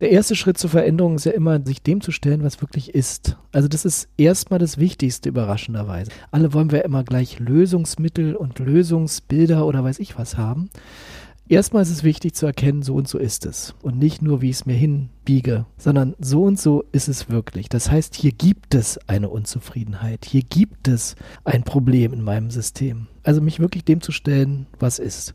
Der erste Schritt zur Veränderung ist ja immer, sich dem zu stellen, was wirklich ist. Also das ist erstmal das Wichtigste überraschenderweise. Alle wollen wir immer gleich Lösungsmittel und Lösungsbilder oder weiß ich was haben. Erstmal ist es wichtig zu erkennen, so und so ist es. Und nicht nur, wie ich es mir hinbiege, sondern so und so ist es wirklich. Das heißt, hier gibt es eine Unzufriedenheit. Hier gibt es ein Problem in meinem System. Also mich wirklich dem zu stellen, was ist.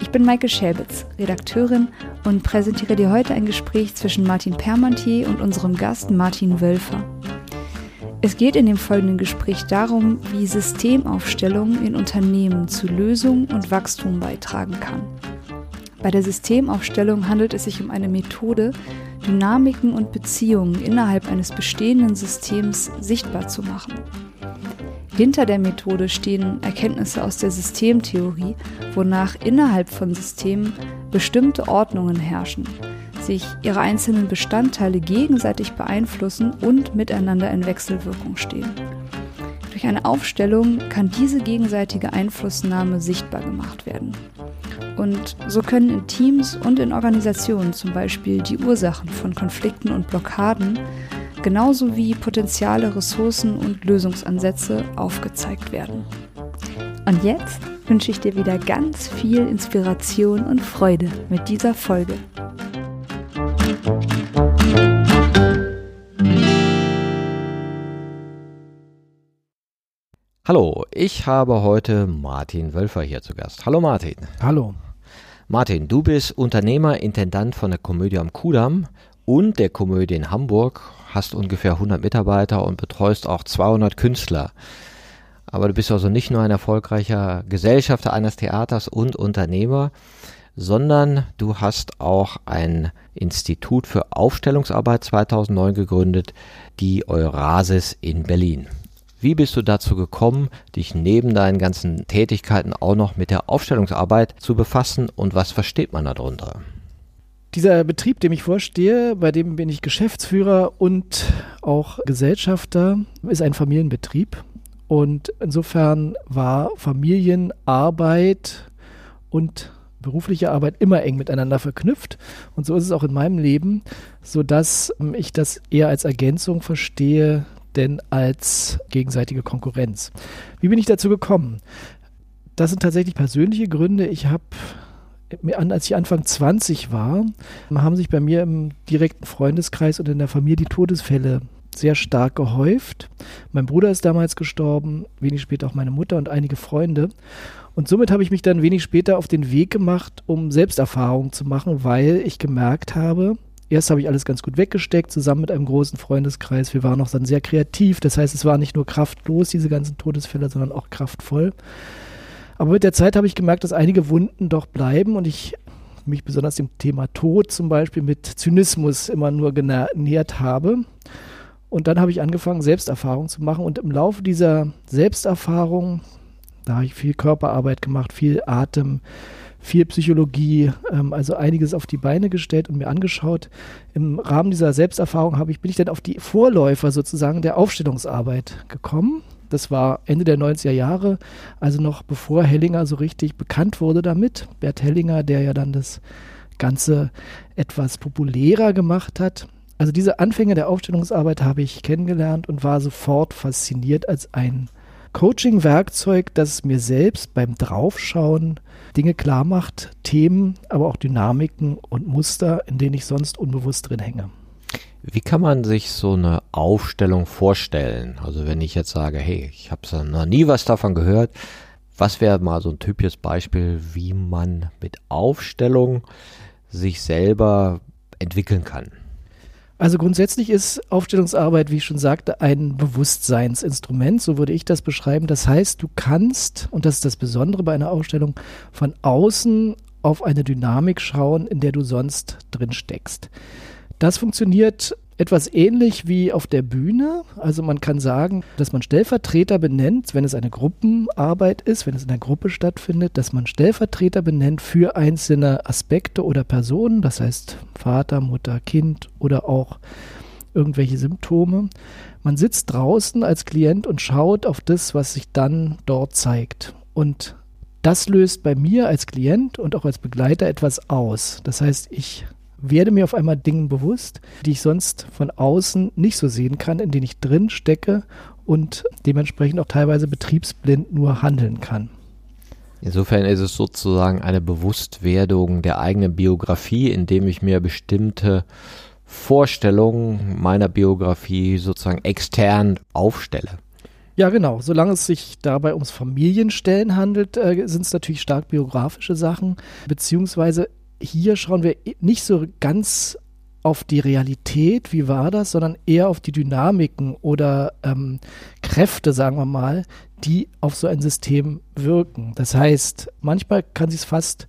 Ich bin Maike Schäbitz, Redakteurin und präsentiere dir heute ein Gespräch zwischen Martin Permantier und unserem Gast Martin Wölfer. Es geht in dem folgenden Gespräch darum, wie Systemaufstellung in Unternehmen zu Lösung und Wachstum beitragen kann. Bei der Systemaufstellung handelt es sich um eine Methode, Dynamiken und Beziehungen innerhalb eines bestehenden Systems sichtbar zu machen. Hinter der Methode stehen Erkenntnisse aus der Systemtheorie, wonach innerhalb von Systemen bestimmte Ordnungen herrschen, sich ihre einzelnen Bestandteile gegenseitig beeinflussen und miteinander in Wechselwirkung stehen. Durch eine Aufstellung kann diese gegenseitige Einflussnahme sichtbar gemacht werden. Und so können in Teams und in Organisationen zum Beispiel die Ursachen von Konflikten und Blockaden genauso wie Potenziale, Ressourcen und Lösungsansätze aufgezeigt werden. Und jetzt wünsche ich dir wieder ganz viel Inspiration und Freude mit dieser Folge. Hallo, ich habe heute Martin Wölfer hier zu Gast. Hallo Martin. Hallo. Martin, du bist Unternehmer, Intendant von der Komödie am Kudamm und der Komödie in Hamburg hast ungefähr 100 Mitarbeiter und betreust auch 200 Künstler. Aber du bist also nicht nur ein erfolgreicher Gesellschafter eines Theaters und Unternehmer, sondern du hast auch ein Institut für Aufstellungsarbeit 2009 gegründet, die Eurasis in Berlin. Wie bist du dazu gekommen, dich neben deinen ganzen Tätigkeiten auch noch mit der Aufstellungsarbeit zu befassen und was versteht man darunter? Dieser Betrieb, dem ich vorstehe, bei dem bin ich Geschäftsführer und auch Gesellschafter, ist ein Familienbetrieb. Und insofern war Familienarbeit und berufliche Arbeit immer eng miteinander verknüpft. Und so ist es auch in meinem Leben, sodass ich das eher als Ergänzung verstehe, denn als gegenseitige Konkurrenz. Wie bin ich dazu gekommen? Das sind tatsächlich persönliche Gründe. Ich habe als ich Anfang 20 war, haben sich bei mir im direkten Freundeskreis und in der Familie die Todesfälle sehr stark gehäuft. Mein Bruder ist damals gestorben, wenig später auch meine Mutter und einige Freunde. Und somit habe ich mich dann wenig später auf den Weg gemacht, um Selbsterfahrung zu machen, weil ich gemerkt habe, erst habe ich alles ganz gut weggesteckt, zusammen mit einem großen Freundeskreis. Wir waren auch dann sehr kreativ. Das heißt, es war nicht nur kraftlos, diese ganzen Todesfälle, sondern auch kraftvoll. Aber mit der Zeit habe ich gemerkt, dass einige Wunden doch bleiben und ich mich besonders dem Thema Tod zum Beispiel mit Zynismus immer nur genähert habe. Und dann habe ich angefangen, Selbsterfahrung zu machen. Und im Laufe dieser Selbsterfahrung, da habe ich viel Körperarbeit gemacht, viel Atem, viel Psychologie, ähm, also einiges auf die Beine gestellt und mir angeschaut. Im Rahmen dieser Selbsterfahrung habe ich, bin ich dann auf die Vorläufer sozusagen der Aufstellungsarbeit gekommen. Das war Ende der 90er Jahre, also noch bevor Hellinger so richtig bekannt wurde damit. Bert Hellinger, der ja dann das Ganze etwas populärer gemacht hat. Also diese Anfänge der Aufstellungsarbeit habe ich kennengelernt und war sofort fasziniert als ein Coaching-Werkzeug, das mir selbst beim Draufschauen Dinge klar macht, Themen, aber auch Dynamiken und Muster, in denen ich sonst unbewusst drin hänge. Wie kann man sich so eine Aufstellung vorstellen? Also wenn ich jetzt sage, hey, ich habe noch nie was davon gehört, was wäre mal so ein typisches Beispiel, wie man mit Aufstellung sich selber entwickeln kann? Also grundsätzlich ist Aufstellungsarbeit, wie ich schon sagte, ein Bewusstseinsinstrument, so würde ich das beschreiben. Das heißt, du kannst, und das ist das Besondere bei einer Aufstellung, von außen auf eine Dynamik schauen, in der du sonst drin steckst. Das funktioniert etwas ähnlich wie auf der Bühne. Also man kann sagen, dass man Stellvertreter benennt, wenn es eine Gruppenarbeit ist, wenn es in der Gruppe stattfindet, dass man Stellvertreter benennt für einzelne Aspekte oder Personen, das heißt Vater, Mutter, Kind oder auch irgendwelche Symptome. Man sitzt draußen als Klient und schaut auf das, was sich dann dort zeigt. Und das löst bei mir als Klient und auch als Begleiter etwas aus. Das heißt, ich werde mir auf einmal Dingen bewusst, die ich sonst von außen nicht so sehen kann, in denen ich drin stecke und dementsprechend auch teilweise betriebsblind nur handeln kann. Insofern ist es sozusagen eine Bewusstwerdung der eigenen Biografie, indem ich mir bestimmte Vorstellungen meiner Biografie sozusagen extern aufstelle. Ja, genau. Solange es sich dabei ums Familienstellen handelt, äh, sind es natürlich stark biografische Sachen, beziehungsweise hier schauen wir nicht so ganz auf die Realität, wie war das, sondern eher auf die Dynamiken oder ähm, Kräfte, sagen wir mal, die auf so ein System wirken. Das heißt, manchmal kann sich es fast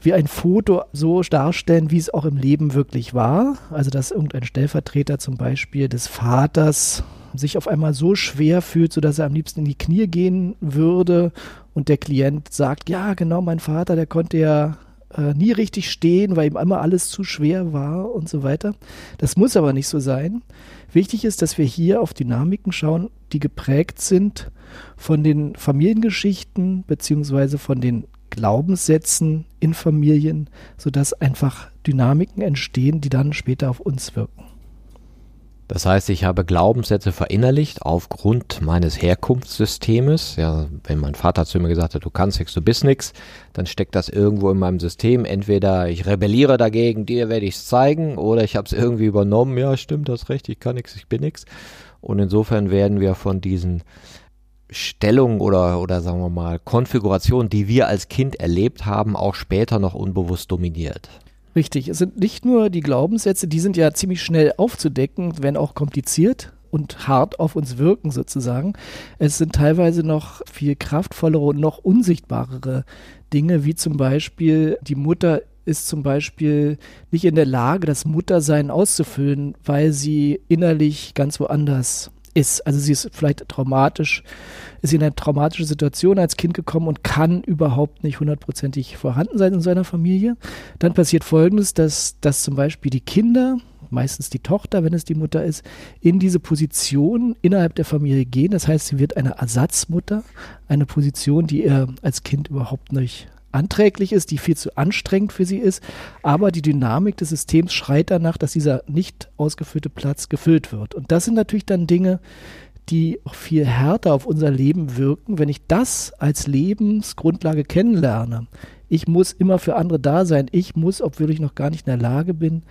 wie ein Foto so darstellen, wie es auch im Leben wirklich war. Also, dass irgendein Stellvertreter zum Beispiel des Vaters sich auf einmal so schwer fühlt, sodass er am liebsten in die Knie gehen würde und der Klient sagt, ja, genau, mein Vater, der konnte ja äh, nie richtig stehen, weil ihm immer alles zu schwer war und so weiter. Das muss aber nicht so sein. Wichtig ist, dass wir hier auf Dynamiken schauen, die geprägt sind von den Familiengeschichten beziehungsweise von den Glaubenssätzen in Familien, sodass einfach Dynamiken entstehen, die dann später auf uns wirken. Das heißt, ich habe Glaubenssätze verinnerlicht aufgrund meines Herkunftssystemes. Ja, wenn mein Vater zu mir gesagt hat, du kannst nichts, du bist nichts, dann steckt das irgendwo in meinem System. Entweder ich rebelliere dagegen, dir werde ich es zeigen, oder ich habe es irgendwie übernommen. Ja, stimmt, das recht, ich kann nichts, ich bin nichts. Und insofern werden wir von diesen Stellungen oder, oder sagen wir mal Konfigurationen, die wir als Kind erlebt haben, auch später noch unbewusst dominiert. Richtig, es sind nicht nur die Glaubenssätze, die sind ja ziemlich schnell aufzudecken, wenn auch kompliziert und hart auf uns wirken sozusagen. Es sind teilweise noch viel kraftvollere und noch unsichtbarere Dinge, wie zum Beispiel die Mutter ist zum Beispiel nicht in der Lage, das Muttersein auszufüllen, weil sie innerlich ganz woanders ist. Also sie ist vielleicht traumatisch, ist in eine traumatische Situation als Kind gekommen und kann überhaupt nicht hundertprozentig vorhanden sein in seiner Familie. Dann passiert Folgendes, dass, dass zum Beispiel die Kinder, meistens die Tochter, wenn es die Mutter ist, in diese Position innerhalb der Familie gehen. Das heißt, sie wird eine Ersatzmutter, eine Position, die er als Kind überhaupt nicht anträglich ist, die viel zu anstrengend für sie ist, aber die Dynamik des Systems schreit danach, dass dieser nicht ausgefüllte Platz gefüllt wird. Und das sind natürlich dann Dinge, die viel härter auf unser Leben wirken, wenn ich das als Lebensgrundlage kennenlerne. Ich muss immer für andere da sein. Ich muss, obwohl ich noch gar nicht in der Lage bin,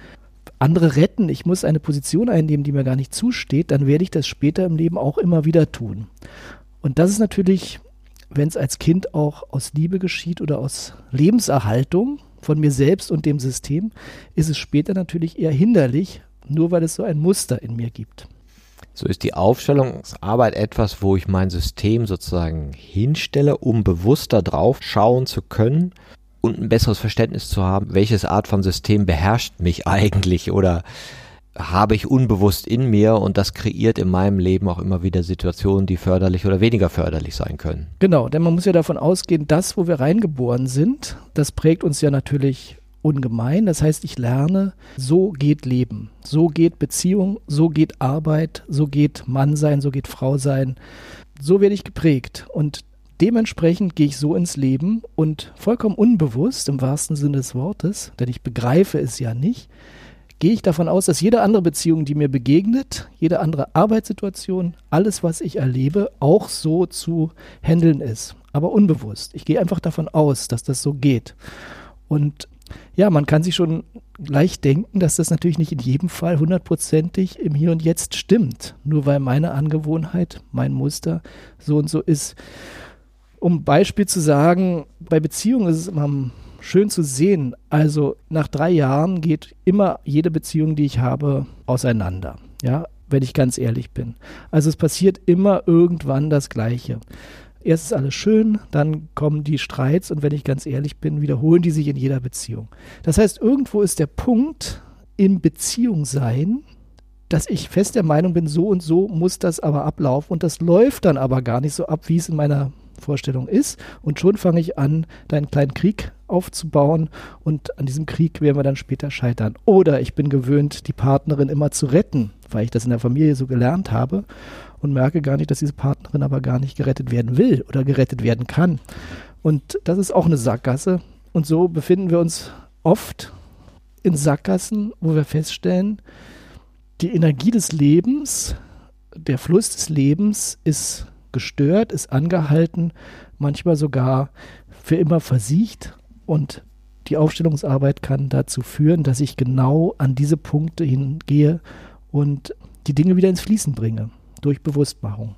andere retten. Ich muss eine Position einnehmen, die mir gar nicht zusteht. Dann werde ich das später im Leben auch immer wieder tun. Und das ist natürlich wenn es als Kind auch aus Liebe geschieht oder aus Lebenserhaltung von mir selbst und dem System, ist es später natürlich eher hinderlich, nur weil es so ein Muster in mir gibt. So ist die Aufstellungsarbeit etwas, wo ich mein System sozusagen hinstelle, um bewusster drauf schauen zu können und ein besseres Verständnis zu haben, welches Art von System beherrscht mich eigentlich oder habe ich unbewusst in mir und das kreiert in meinem Leben auch immer wieder Situationen, die förderlich oder weniger förderlich sein können. Genau, denn man muss ja davon ausgehen, das, wo wir reingeboren sind, das prägt uns ja natürlich ungemein. Das heißt, ich lerne, so geht Leben, so geht Beziehung, so geht Arbeit, so geht Mann sein, so geht Frau sein. So werde ich geprägt und dementsprechend gehe ich so ins Leben und vollkommen unbewusst im wahrsten Sinne des Wortes, denn ich begreife es ja nicht, gehe ich davon aus, dass jede andere Beziehung, die mir begegnet, jede andere Arbeitssituation, alles, was ich erlebe, auch so zu handeln ist. Aber unbewusst. Ich gehe einfach davon aus, dass das so geht. Und ja, man kann sich schon gleich denken, dass das natürlich nicht in jedem Fall hundertprozentig im Hier und Jetzt stimmt. Nur weil meine Angewohnheit, mein Muster so und so ist. Um Beispiel zu sagen, bei Beziehungen ist es immer schön zu sehen. Also nach drei Jahren geht immer jede Beziehung, die ich habe, auseinander. Ja, wenn ich ganz ehrlich bin. Also es passiert immer irgendwann das Gleiche. Erst ist alles schön, dann kommen die Streits und wenn ich ganz ehrlich bin, wiederholen die sich in jeder Beziehung. Das heißt, irgendwo ist der Punkt im Beziehung sein, dass ich fest der Meinung bin, so und so muss das aber ablaufen und das läuft dann aber gar nicht so ab, wie es in meiner Vorstellung ist. Und schon fange ich an, da einen kleinen Krieg aufzubauen und an diesem Krieg werden wir dann später scheitern. Oder ich bin gewöhnt, die Partnerin immer zu retten, weil ich das in der Familie so gelernt habe und merke gar nicht, dass diese Partnerin aber gar nicht gerettet werden will oder gerettet werden kann. Und das ist auch eine Sackgasse. Und so befinden wir uns oft in Sackgassen, wo wir feststellen, die Energie des Lebens, der Fluss des Lebens ist gestört, ist angehalten, manchmal sogar für immer versiegt und die Aufstellungsarbeit kann dazu führen, dass ich genau an diese Punkte hingehe und die Dinge wieder ins Fließen bringe durch Bewusstmachung.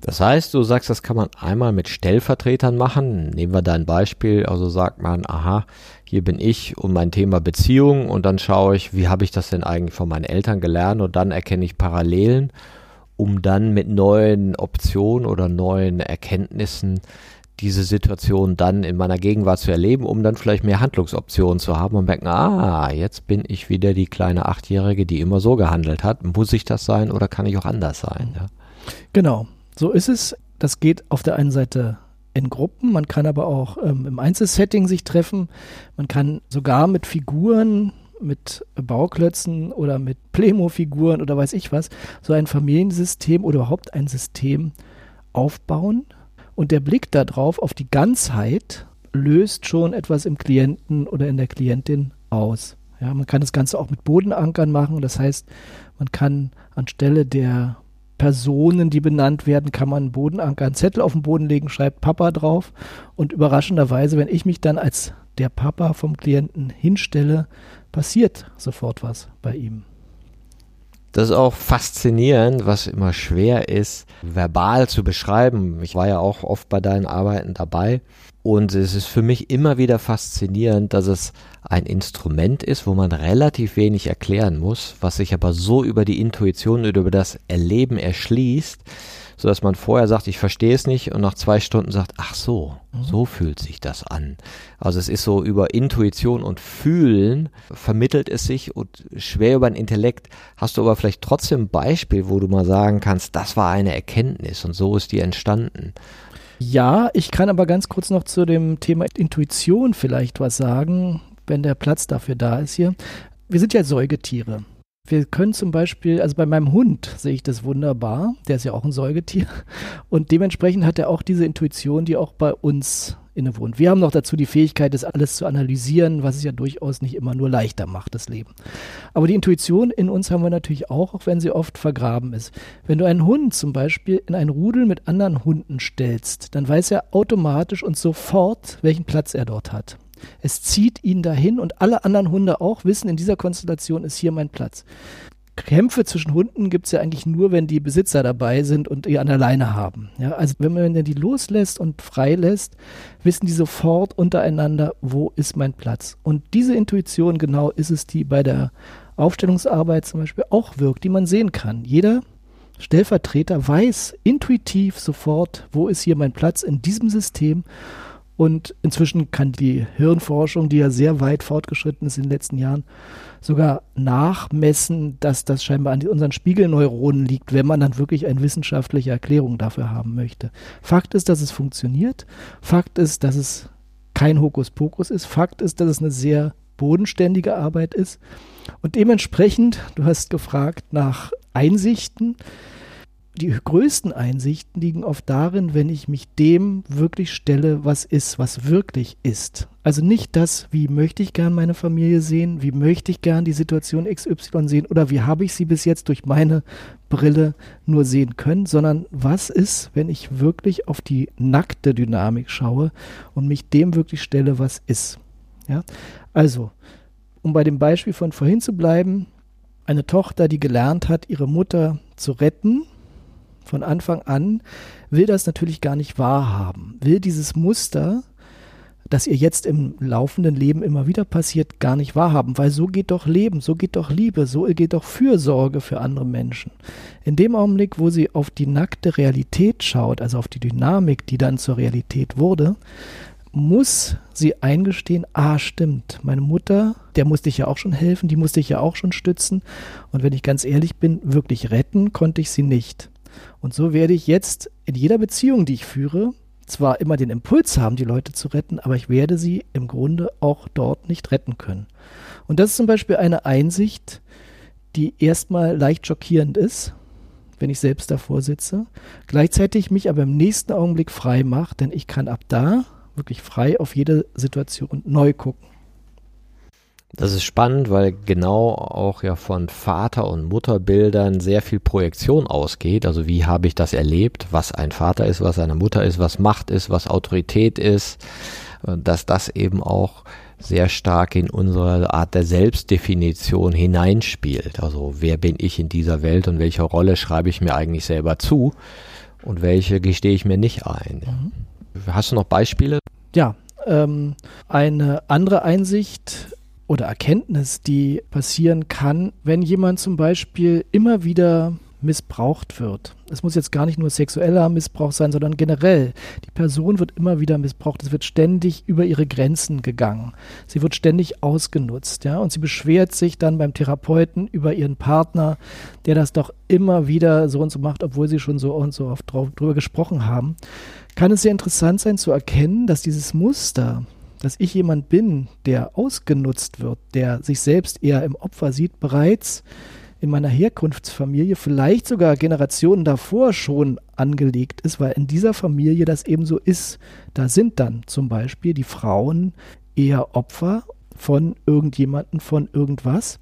Das heißt, du sagst, das kann man einmal mit Stellvertretern machen. Nehmen wir da ein Beispiel. Also sagt man, aha, hier bin ich und mein Thema Beziehung und dann schaue ich, wie habe ich das denn eigentlich von meinen Eltern gelernt und dann erkenne ich Parallelen um dann mit neuen Optionen oder neuen Erkenntnissen diese Situation dann in meiner Gegenwart zu erleben, um dann vielleicht mehr Handlungsoptionen zu haben und merken, ah, jetzt bin ich wieder die kleine Achtjährige, die immer so gehandelt hat. Muss ich das sein oder kann ich auch anders sein? Ja? Genau, so ist es. Das geht auf der einen Seite in Gruppen, man kann aber auch ähm, im Einzelsetting sich treffen. Man kann sogar mit Figuren mit Bauklötzen oder mit Plemo-Figuren oder weiß ich was, so ein Familiensystem oder überhaupt ein System aufbauen. Und der Blick darauf, auf die Ganzheit, löst schon etwas im Klienten oder in der Klientin aus. Ja, man kann das Ganze auch mit Bodenankern machen. Das heißt, man kann anstelle der Personen, die benannt werden, kann man einen Bodenanker, einen Zettel auf den Boden legen, schreibt Papa drauf. Und überraschenderweise, wenn ich mich dann als der Papa vom Klienten hinstelle, passiert sofort was bei ihm. Das ist auch faszinierend, was immer schwer ist, verbal zu beschreiben. Ich war ja auch oft bei deinen Arbeiten dabei. Und es ist für mich immer wieder faszinierend, dass es ein Instrument ist, wo man relativ wenig erklären muss, was sich aber so über die Intuition und über das Erleben erschließt, so dass man vorher sagt, ich verstehe es nicht und nach zwei Stunden sagt, ach so, mhm. so fühlt sich das an. Also es ist so über Intuition und Fühlen vermittelt es sich und schwer über den Intellekt. Hast du aber vielleicht trotzdem ein Beispiel, wo du mal sagen kannst, das war eine Erkenntnis und so ist die entstanden. Ja, ich kann aber ganz kurz noch zu dem Thema Intuition vielleicht was sagen, wenn der Platz dafür da ist hier. Wir sind ja Säugetiere. Wir können zum Beispiel, also bei meinem Hund sehe ich das wunderbar, der ist ja auch ein Säugetier und dementsprechend hat er auch diese Intuition, die auch bei uns innewohnt. Wir haben noch dazu die Fähigkeit, das alles zu analysieren, was es ja durchaus nicht immer nur leichter macht, das Leben. Aber die Intuition in uns haben wir natürlich auch, auch wenn sie oft vergraben ist. Wenn du einen Hund zum Beispiel in ein Rudel mit anderen Hunden stellst, dann weiß er automatisch und sofort, welchen Platz er dort hat. Es zieht ihn dahin und alle anderen Hunde auch wissen, in dieser Konstellation ist hier mein Platz. Kämpfe zwischen Hunden gibt es ja eigentlich nur, wenn die Besitzer dabei sind und ihr an der Leine haben. Ja, also wenn man die loslässt und freilässt, wissen die sofort untereinander, wo ist mein Platz. Und diese Intuition genau ist es, die bei der Aufstellungsarbeit zum Beispiel auch wirkt, die man sehen kann. Jeder Stellvertreter weiß intuitiv sofort, wo ist hier mein Platz in diesem System und inzwischen kann die Hirnforschung, die ja sehr weit fortgeschritten ist in den letzten Jahren, sogar nachmessen, dass das scheinbar an unseren Spiegelneuronen liegt, wenn man dann wirklich eine wissenschaftliche Erklärung dafür haben möchte. Fakt ist, dass es funktioniert. Fakt ist, dass es kein Hokuspokus ist. Fakt ist, dass es eine sehr bodenständige Arbeit ist. Und dementsprechend, du hast gefragt nach Einsichten, die größten Einsichten liegen oft darin, wenn ich mich dem wirklich stelle, was ist, was wirklich ist. Also nicht das, wie möchte ich gern meine Familie sehen, wie möchte ich gern die Situation XY sehen oder wie habe ich sie bis jetzt durch meine Brille nur sehen können, sondern was ist, wenn ich wirklich auf die nackte Dynamik schaue und mich dem wirklich stelle, was ist. Ja? Also, um bei dem Beispiel von vorhin zu bleiben, eine Tochter, die gelernt hat, ihre Mutter zu retten, von Anfang an, will das natürlich gar nicht wahrhaben, will dieses Muster das ihr jetzt im laufenden Leben immer wieder passiert, gar nicht wahrhaben, weil so geht doch Leben, so geht doch Liebe, so geht doch Fürsorge für andere Menschen. In dem Augenblick, wo sie auf die nackte Realität schaut, also auf die Dynamik, die dann zur Realität wurde, muss sie eingestehen, ah, stimmt, meine Mutter, der musste ich ja auch schon helfen, die musste ich ja auch schon stützen. Und wenn ich ganz ehrlich bin, wirklich retten konnte ich sie nicht. Und so werde ich jetzt in jeder Beziehung, die ich führe, zwar immer den Impuls haben, die Leute zu retten, aber ich werde sie im Grunde auch dort nicht retten können. Und das ist zum Beispiel eine Einsicht, die erstmal leicht schockierend ist, wenn ich selbst davor sitze, gleichzeitig mich aber im nächsten Augenblick frei macht, denn ich kann ab da wirklich frei auf jede Situation neu gucken. Das ist spannend, weil genau auch ja von Vater- und Mutterbildern sehr viel Projektion ausgeht. Also wie habe ich das erlebt, was ein Vater ist, was eine Mutter ist, was Macht ist, was Autorität ist, dass das eben auch sehr stark in unsere Art der Selbstdefinition hineinspielt. Also wer bin ich in dieser Welt und welche Rolle schreibe ich mir eigentlich selber zu und welche gestehe ich mir nicht ein. Mhm. Hast du noch Beispiele? Ja, ähm, eine andere Einsicht oder Erkenntnis, die passieren kann, wenn jemand zum Beispiel immer wieder missbraucht wird. Es muss jetzt gar nicht nur sexueller Missbrauch sein, sondern generell. Die Person wird immer wieder missbraucht. Es wird ständig über ihre Grenzen gegangen. Sie wird ständig ausgenutzt, ja. Und sie beschwert sich dann beim Therapeuten über ihren Partner, der das doch immer wieder so und so macht, obwohl sie schon so und so oft drüber gesprochen haben. Kann es sehr interessant sein zu erkennen, dass dieses Muster, dass ich jemand bin, der ausgenutzt wird, der sich selbst eher im Opfer sieht, bereits in meiner Herkunftsfamilie, vielleicht sogar Generationen davor schon angelegt ist, weil in dieser Familie das eben so ist. Da sind dann zum Beispiel die Frauen eher Opfer von irgendjemanden, von irgendwas.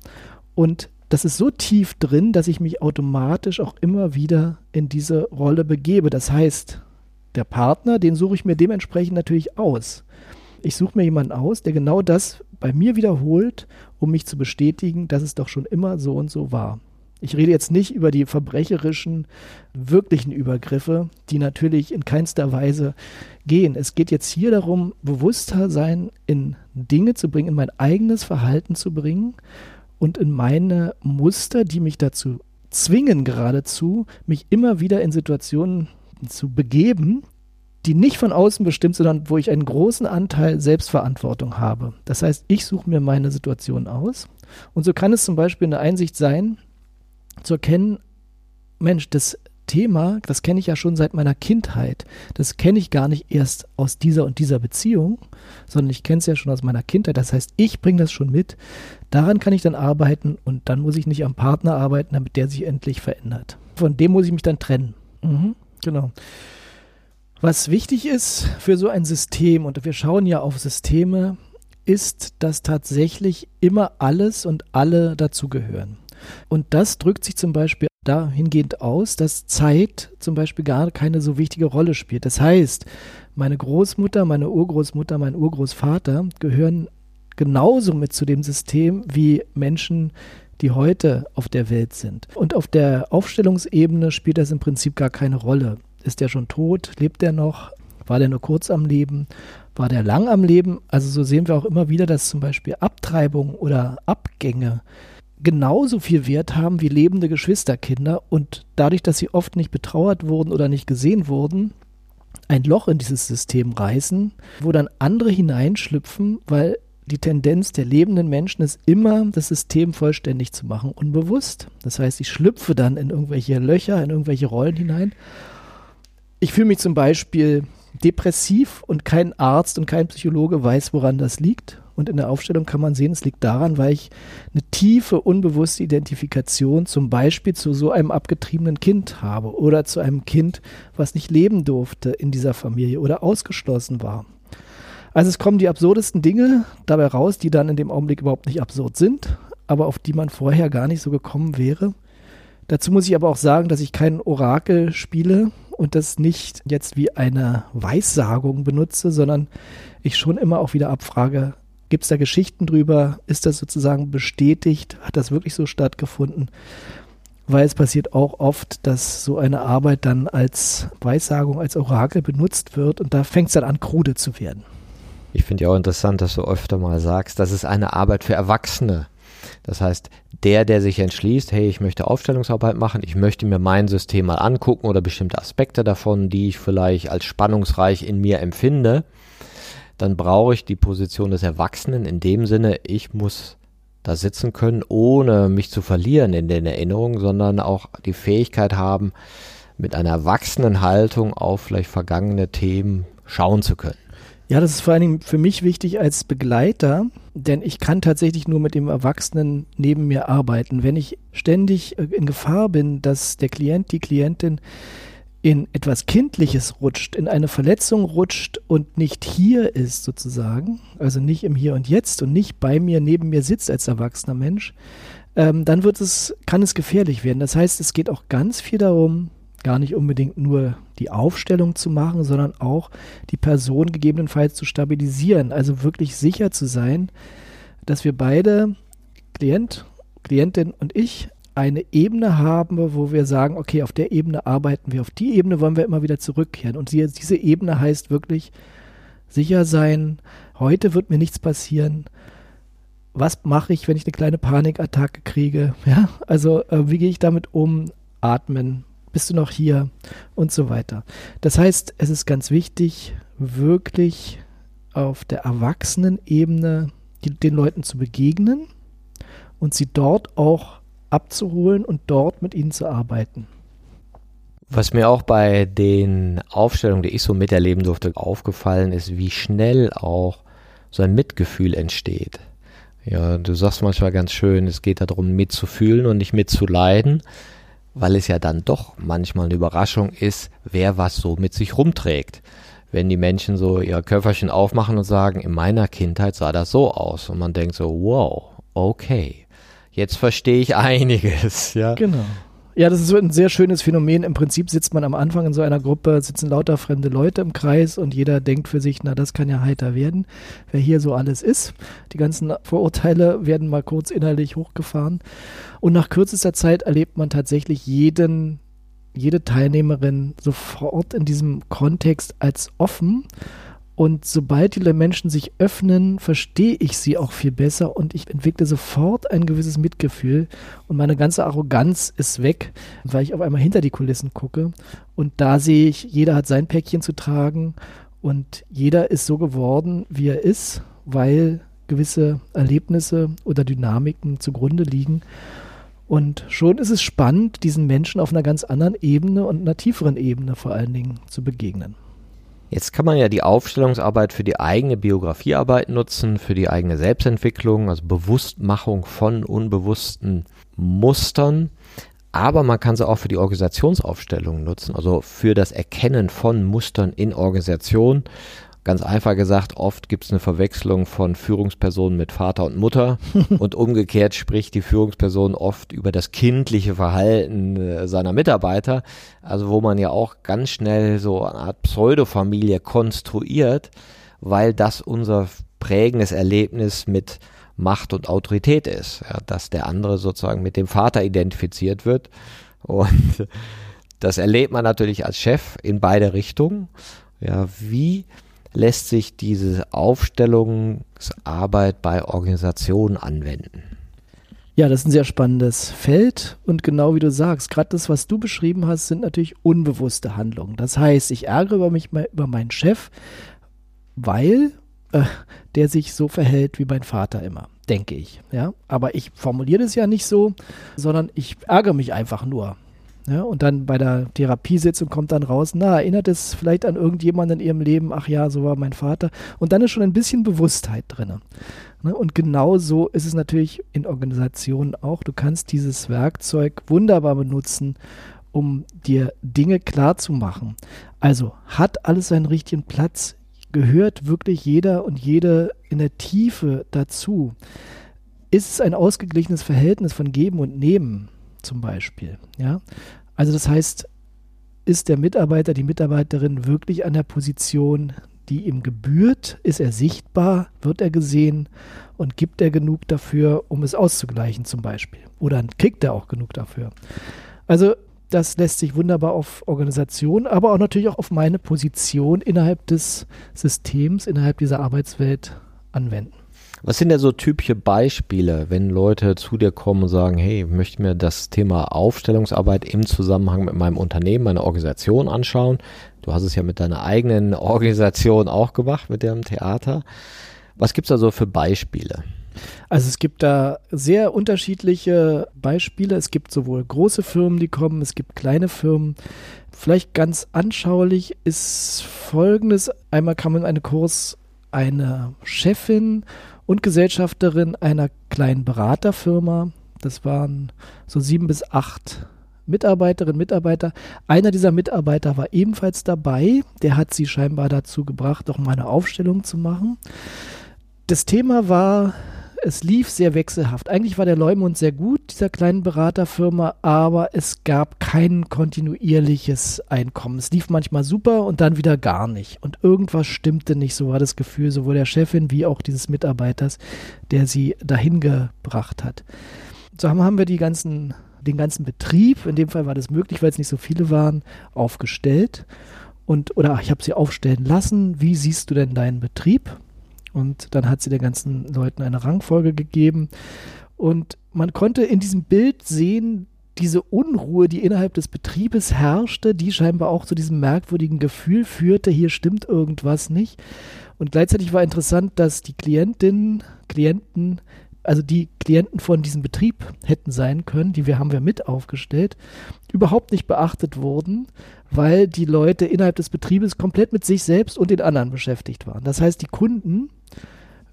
Und das ist so tief drin, dass ich mich automatisch auch immer wieder in diese Rolle begebe. Das heißt, der Partner, den suche ich mir dementsprechend natürlich aus. Ich suche mir jemanden aus, der genau das bei mir wiederholt, um mich zu bestätigen, dass es doch schon immer so und so war. Ich rede jetzt nicht über die verbrecherischen, wirklichen Übergriffe, die natürlich in keinster Weise gehen. Es geht jetzt hier darum, Bewusstsein in Dinge zu bringen, in mein eigenes Verhalten zu bringen und in meine Muster, die mich dazu zwingen geradezu, mich immer wieder in Situationen zu begeben, die nicht von außen bestimmt, sondern wo ich einen großen Anteil Selbstverantwortung habe. Das heißt, ich suche mir meine Situation aus. Und so kann es zum Beispiel eine Einsicht sein, zu erkennen, Mensch, das Thema, das kenne ich ja schon seit meiner Kindheit. Das kenne ich gar nicht erst aus dieser und dieser Beziehung, sondern ich kenne es ja schon aus meiner Kindheit. Das heißt, ich bringe das schon mit. Daran kann ich dann arbeiten und dann muss ich nicht am Partner arbeiten, damit der sich endlich verändert. Von dem muss ich mich dann trennen. Mhm, genau. Was wichtig ist für so ein System, und wir schauen ja auf Systeme, ist, dass tatsächlich immer alles und alle dazugehören. Und das drückt sich zum Beispiel dahingehend aus, dass Zeit zum Beispiel gar keine so wichtige Rolle spielt. Das heißt, meine Großmutter, meine Urgroßmutter, mein Urgroßvater gehören genauso mit zu dem System wie Menschen, die heute auf der Welt sind. Und auf der Aufstellungsebene spielt das im Prinzip gar keine Rolle. Ist der schon tot? Lebt der noch? War der nur kurz am Leben? War der lang am Leben? Also so sehen wir auch immer wieder, dass zum Beispiel Abtreibung oder Abgänge genauso viel Wert haben wie lebende Geschwisterkinder und dadurch, dass sie oft nicht betrauert wurden oder nicht gesehen wurden, ein Loch in dieses System reißen, wo dann andere hineinschlüpfen, weil die Tendenz der lebenden Menschen ist immer, das System vollständig zu machen, unbewusst. Das heißt, ich schlüpfe dann in irgendwelche Löcher, in irgendwelche Rollen hinein ich fühle mich zum Beispiel depressiv und kein Arzt und kein Psychologe weiß, woran das liegt. Und in der Aufstellung kann man sehen, es liegt daran, weil ich eine tiefe, unbewusste Identifikation zum Beispiel zu so einem abgetriebenen Kind habe oder zu einem Kind, was nicht leben durfte in dieser Familie oder ausgeschlossen war. Also es kommen die absurdesten Dinge dabei raus, die dann in dem Augenblick überhaupt nicht absurd sind, aber auf die man vorher gar nicht so gekommen wäre. Dazu muss ich aber auch sagen, dass ich kein Orakel spiele und das nicht jetzt wie eine Weissagung benutze, sondern ich schon immer auch wieder abfrage, gibt es da Geschichten drüber? Ist das sozusagen bestätigt? Hat das wirklich so stattgefunden? Weil es passiert auch oft, dass so eine Arbeit dann als Weissagung, als Orakel benutzt wird und da fängt es dann an, krude zu werden. Ich finde ja auch interessant, dass du öfter mal sagst, das ist eine Arbeit für Erwachsene. Das heißt, der, der sich entschließt, hey, ich möchte Aufstellungsarbeit machen, ich möchte mir mein System mal angucken oder bestimmte Aspekte davon, die ich vielleicht als spannungsreich in mir empfinde, dann brauche ich die Position des Erwachsenen in dem Sinne, ich muss da sitzen können, ohne mich zu verlieren in den Erinnerungen, sondern auch die Fähigkeit haben, mit einer erwachsenen Haltung auf vielleicht vergangene Themen schauen zu können. Ja, das ist vor allen Dingen für mich wichtig als Begleiter, denn ich kann tatsächlich nur mit dem Erwachsenen neben mir arbeiten. Wenn ich ständig äh, in Gefahr bin, dass der Klient, die Klientin in etwas Kindliches rutscht, in eine Verletzung rutscht und nicht hier ist sozusagen, also nicht im Hier und Jetzt und nicht bei mir, neben mir sitzt als erwachsener Mensch, ähm, dann wird es, kann es gefährlich werden. Das heißt, es geht auch ganz viel darum, gar nicht unbedingt nur die Aufstellung zu machen, sondern auch die Person gegebenenfalls zu stabilisieren. Also wirklich sicher zu sein, dass wir beide, Klient, Klientin und ich, eine Ebene haben, wo wir sagen, okay, auf der Ebene arbeiten wir, auf die Ebene wollen wir immer wieder zurückkehren. Und diese Ebene heißt wirklich sicher sein, heute wird mir nichts passieren. Was mache ich, wenn ich eine kleine Panikattacke kriege? Ja, also äh, wie gehe ich damit um? Atmen, bist du noch hier und so weiter. Das heißt, es ist ganz wichtig, wirklich auf der Erwachsenenebene den Leuten zu begegnen und sie dort auch abzuholen und dort mit ihnen zu arbeiten. Was mir auch bei den Aufstellungen, die ich so miterleben durfte, aufgefallen ist, wie schnell auch so ein Mitgefühl entsteht. Ja, du sagst manchmal ganz schön, es geht darum, mitzufühlen und nicht mitzuleiden weil es ja dann doch manchmal eine Überraschung ist, wer was so mit sich rumträgt. Wenn die Menschen so ihr Köfferchen aufmachen und sagen, in meiner Kindheit sah das so aus und man denkt so, wow, okay, jetzt verstehe ich einiges, ja. Genau. Ja, das ist so ein sehr schönes Phänomen. Im Prinzip sitzt man am Anfang in so einer Gruppe, sitzen lauter fremde Leute im Kreis und jeder denkt für sich, na, das kann ja heiter werden, wer hier so alles ist. Die ganzen Vorurteile werden mal kurz innerlich hochgefahren. Und nach kürzester Zeit erlebt man tatsächlich jeden, jede Teilnehmerin sofort in diesem Kontext als offen und sobald die Menschen sich öffnen, verstehe ich sie auch viel besser und ich entwickle sofort ein gewisses Mitgefühl und meine ganze Arroganz ist weg, weil ich auf einmal hinter die Kulissen gucke und da sehe ich, jeder hat sein Päckchen zu tragen und jeder ist so geworden, wie er ist, weil gewisse Erlebnisse oder Dynamiken zugrunde liegen. Und schon ist es spannend, diesen Menschen auf einer ganz anderen Ebene und einer tieferen Ebene vor allen Dingen zu begegnen. Jetzt kann man ja die Aufstellungsarbeit für die eigene Biografiearbeit nutzen, für die eigene Selbstentwicklung, also Bewusstmachung von unbewussten Mustern. Aber man kann sie auch für die Organisationsaufstellung nutzen, also für das Erkennen von Mustern in Organisation. Ganz einfach gesagt, oft gibt es eine Verwechslung von Führungspersonen mit Vater und Mutter. Und umgekehrt spricht die Führungsperson oft über das kindliche Verhalten äh, seiner Mitarbeiter, also wo man ja auch ganz schnell so eine Art Pseudofamilie konstruiert, weil das unser prägendes Erlebnis mit Macht und Autorität ist, ja, dass der andere sozusagen mit dem Vater identifiziert wird. Und das erlebt man natürlich als Chef in beide Richtungen. Ja, wie lässt sich diese Aufstellungsarbeit bei Organisationen anwenden? Ja, das ist ein sehr spannendes Feld und genau wie du sagst, gerade das, was du beschrieben hast, sind natürlich unbewusste Handlungen. Das heißt, ich ärgere mich über meinen Chef, weil äh, der sich so verhält wie mein Vater immer, denke ich. Ja, aber ich formuliere das ja nicht so, sondern ich ärgere mich einfach nur. Ja, und dann bei der Therapiesitzung kommt dann raus, na, erinnert es vielleicht an irgendjemanden in ihrem Leben, ach ja, so war mein Vater. Und dann ist schon ein bisschen Bewusstheit drin. Ne? Und genau so ist es natürlich in Organisationen auch. Du kannst dieses Werkzeug wunderbar benutzen, um dir Dinge klar zu machen. Also hat alles seinen richtigen Platz? Gehört wirklich jeder und jede in der Tiefe dazu? Ist es ein ausgeglichenes Verhältnis von Geben und Nehmen? Zum Beispiel. Ja? Also das heißt, ist der Mitarbeiter, die Mitarbeiterin wirklich an der Position, die ihm gebührt? Ist er sichtbar? Wird er gesehen? Und gibt er genug dafür, um es auszugleichen zum Beispiel? Oder kriegt er auch genug dafür? Also Das lässt sich wunderbar auf Organisation, aber auch natürlich auch auf meine Position innerhalb des Systems, innerhalb dieser Arbeitswelt anwenden. Was sind denn so typische Beispiele, wenn Leute zu dir kommen und sagen, hey, ich möchte mir das Thema Aufstellungsarbeit im Zusammenhang mit meinem Unternehmen, meiner Organisation anschauen? Du hast es ja mit deiner eigenen Organisation auch gemacht, mit dem Theater. Was gibt es da so für Beispiele? Also es gibt da sehr unterschiedliche Beispiele. Es gibt sowohl große Firmen, die kommen, es gibt kleine Firmen. Vielleicht ganz anschaulich ist folgendes. Einmal kam in einen Kurs eine Chefin und Gesellschafterin einer kleinen Beraterfirma. Das waren so sieben bis acht Mitarbeiterinnen, Mitarbeiter. Einer dieser Mitarbeiter war ebenfalls dabei. Der hat sie scheinbar dazu gebracht, auch mal eine Aufstellung zu machen. Das Thema war es lief sehr wechselhaft. Eigentlich war der Leumund sehr gut, dieser kleinen Beraterfirma, aber es gab kein kontinuierliches Einkommen. Es lief manchmal super und dann wieder gar nicht. Und irgendwas stimmte nicht, so war das Gefühl sowohl der Chefin wie auch dieses Mitarbeiters, der sie dahin gebracht hat. So haben wir die ganzen, den ganzen Betrieb, in dem Fall war das möglich, weil es nicht so viele waren, aufgestellt. Und, oder ich habe sie aufstellen lassen. Wie siehst du denn deinen Betrieb? Und dann hat sie den ganzen Leuten eine Rangfolge gegeben. Und man konnte in diesem Bild sehen, diese Unruhe, die innerhalb des Betriebes herrschte, die scheinbar auch zu diesem merkwürdigen Gefühl führte, hier stimmt irgendwas nicht. Und gleichzeitig war interessant, dass die Klientinnen, Klienten, also die Klienten von diesem Betrieb hätten sein können, die wir haben wir mit aufgestellt, überhaupt nicht beachtet wurden, weil die Leute innerhalb des Betriebes komplett mit sich selbst und den anderen beschäftigt waren. Das heißt, die Kunden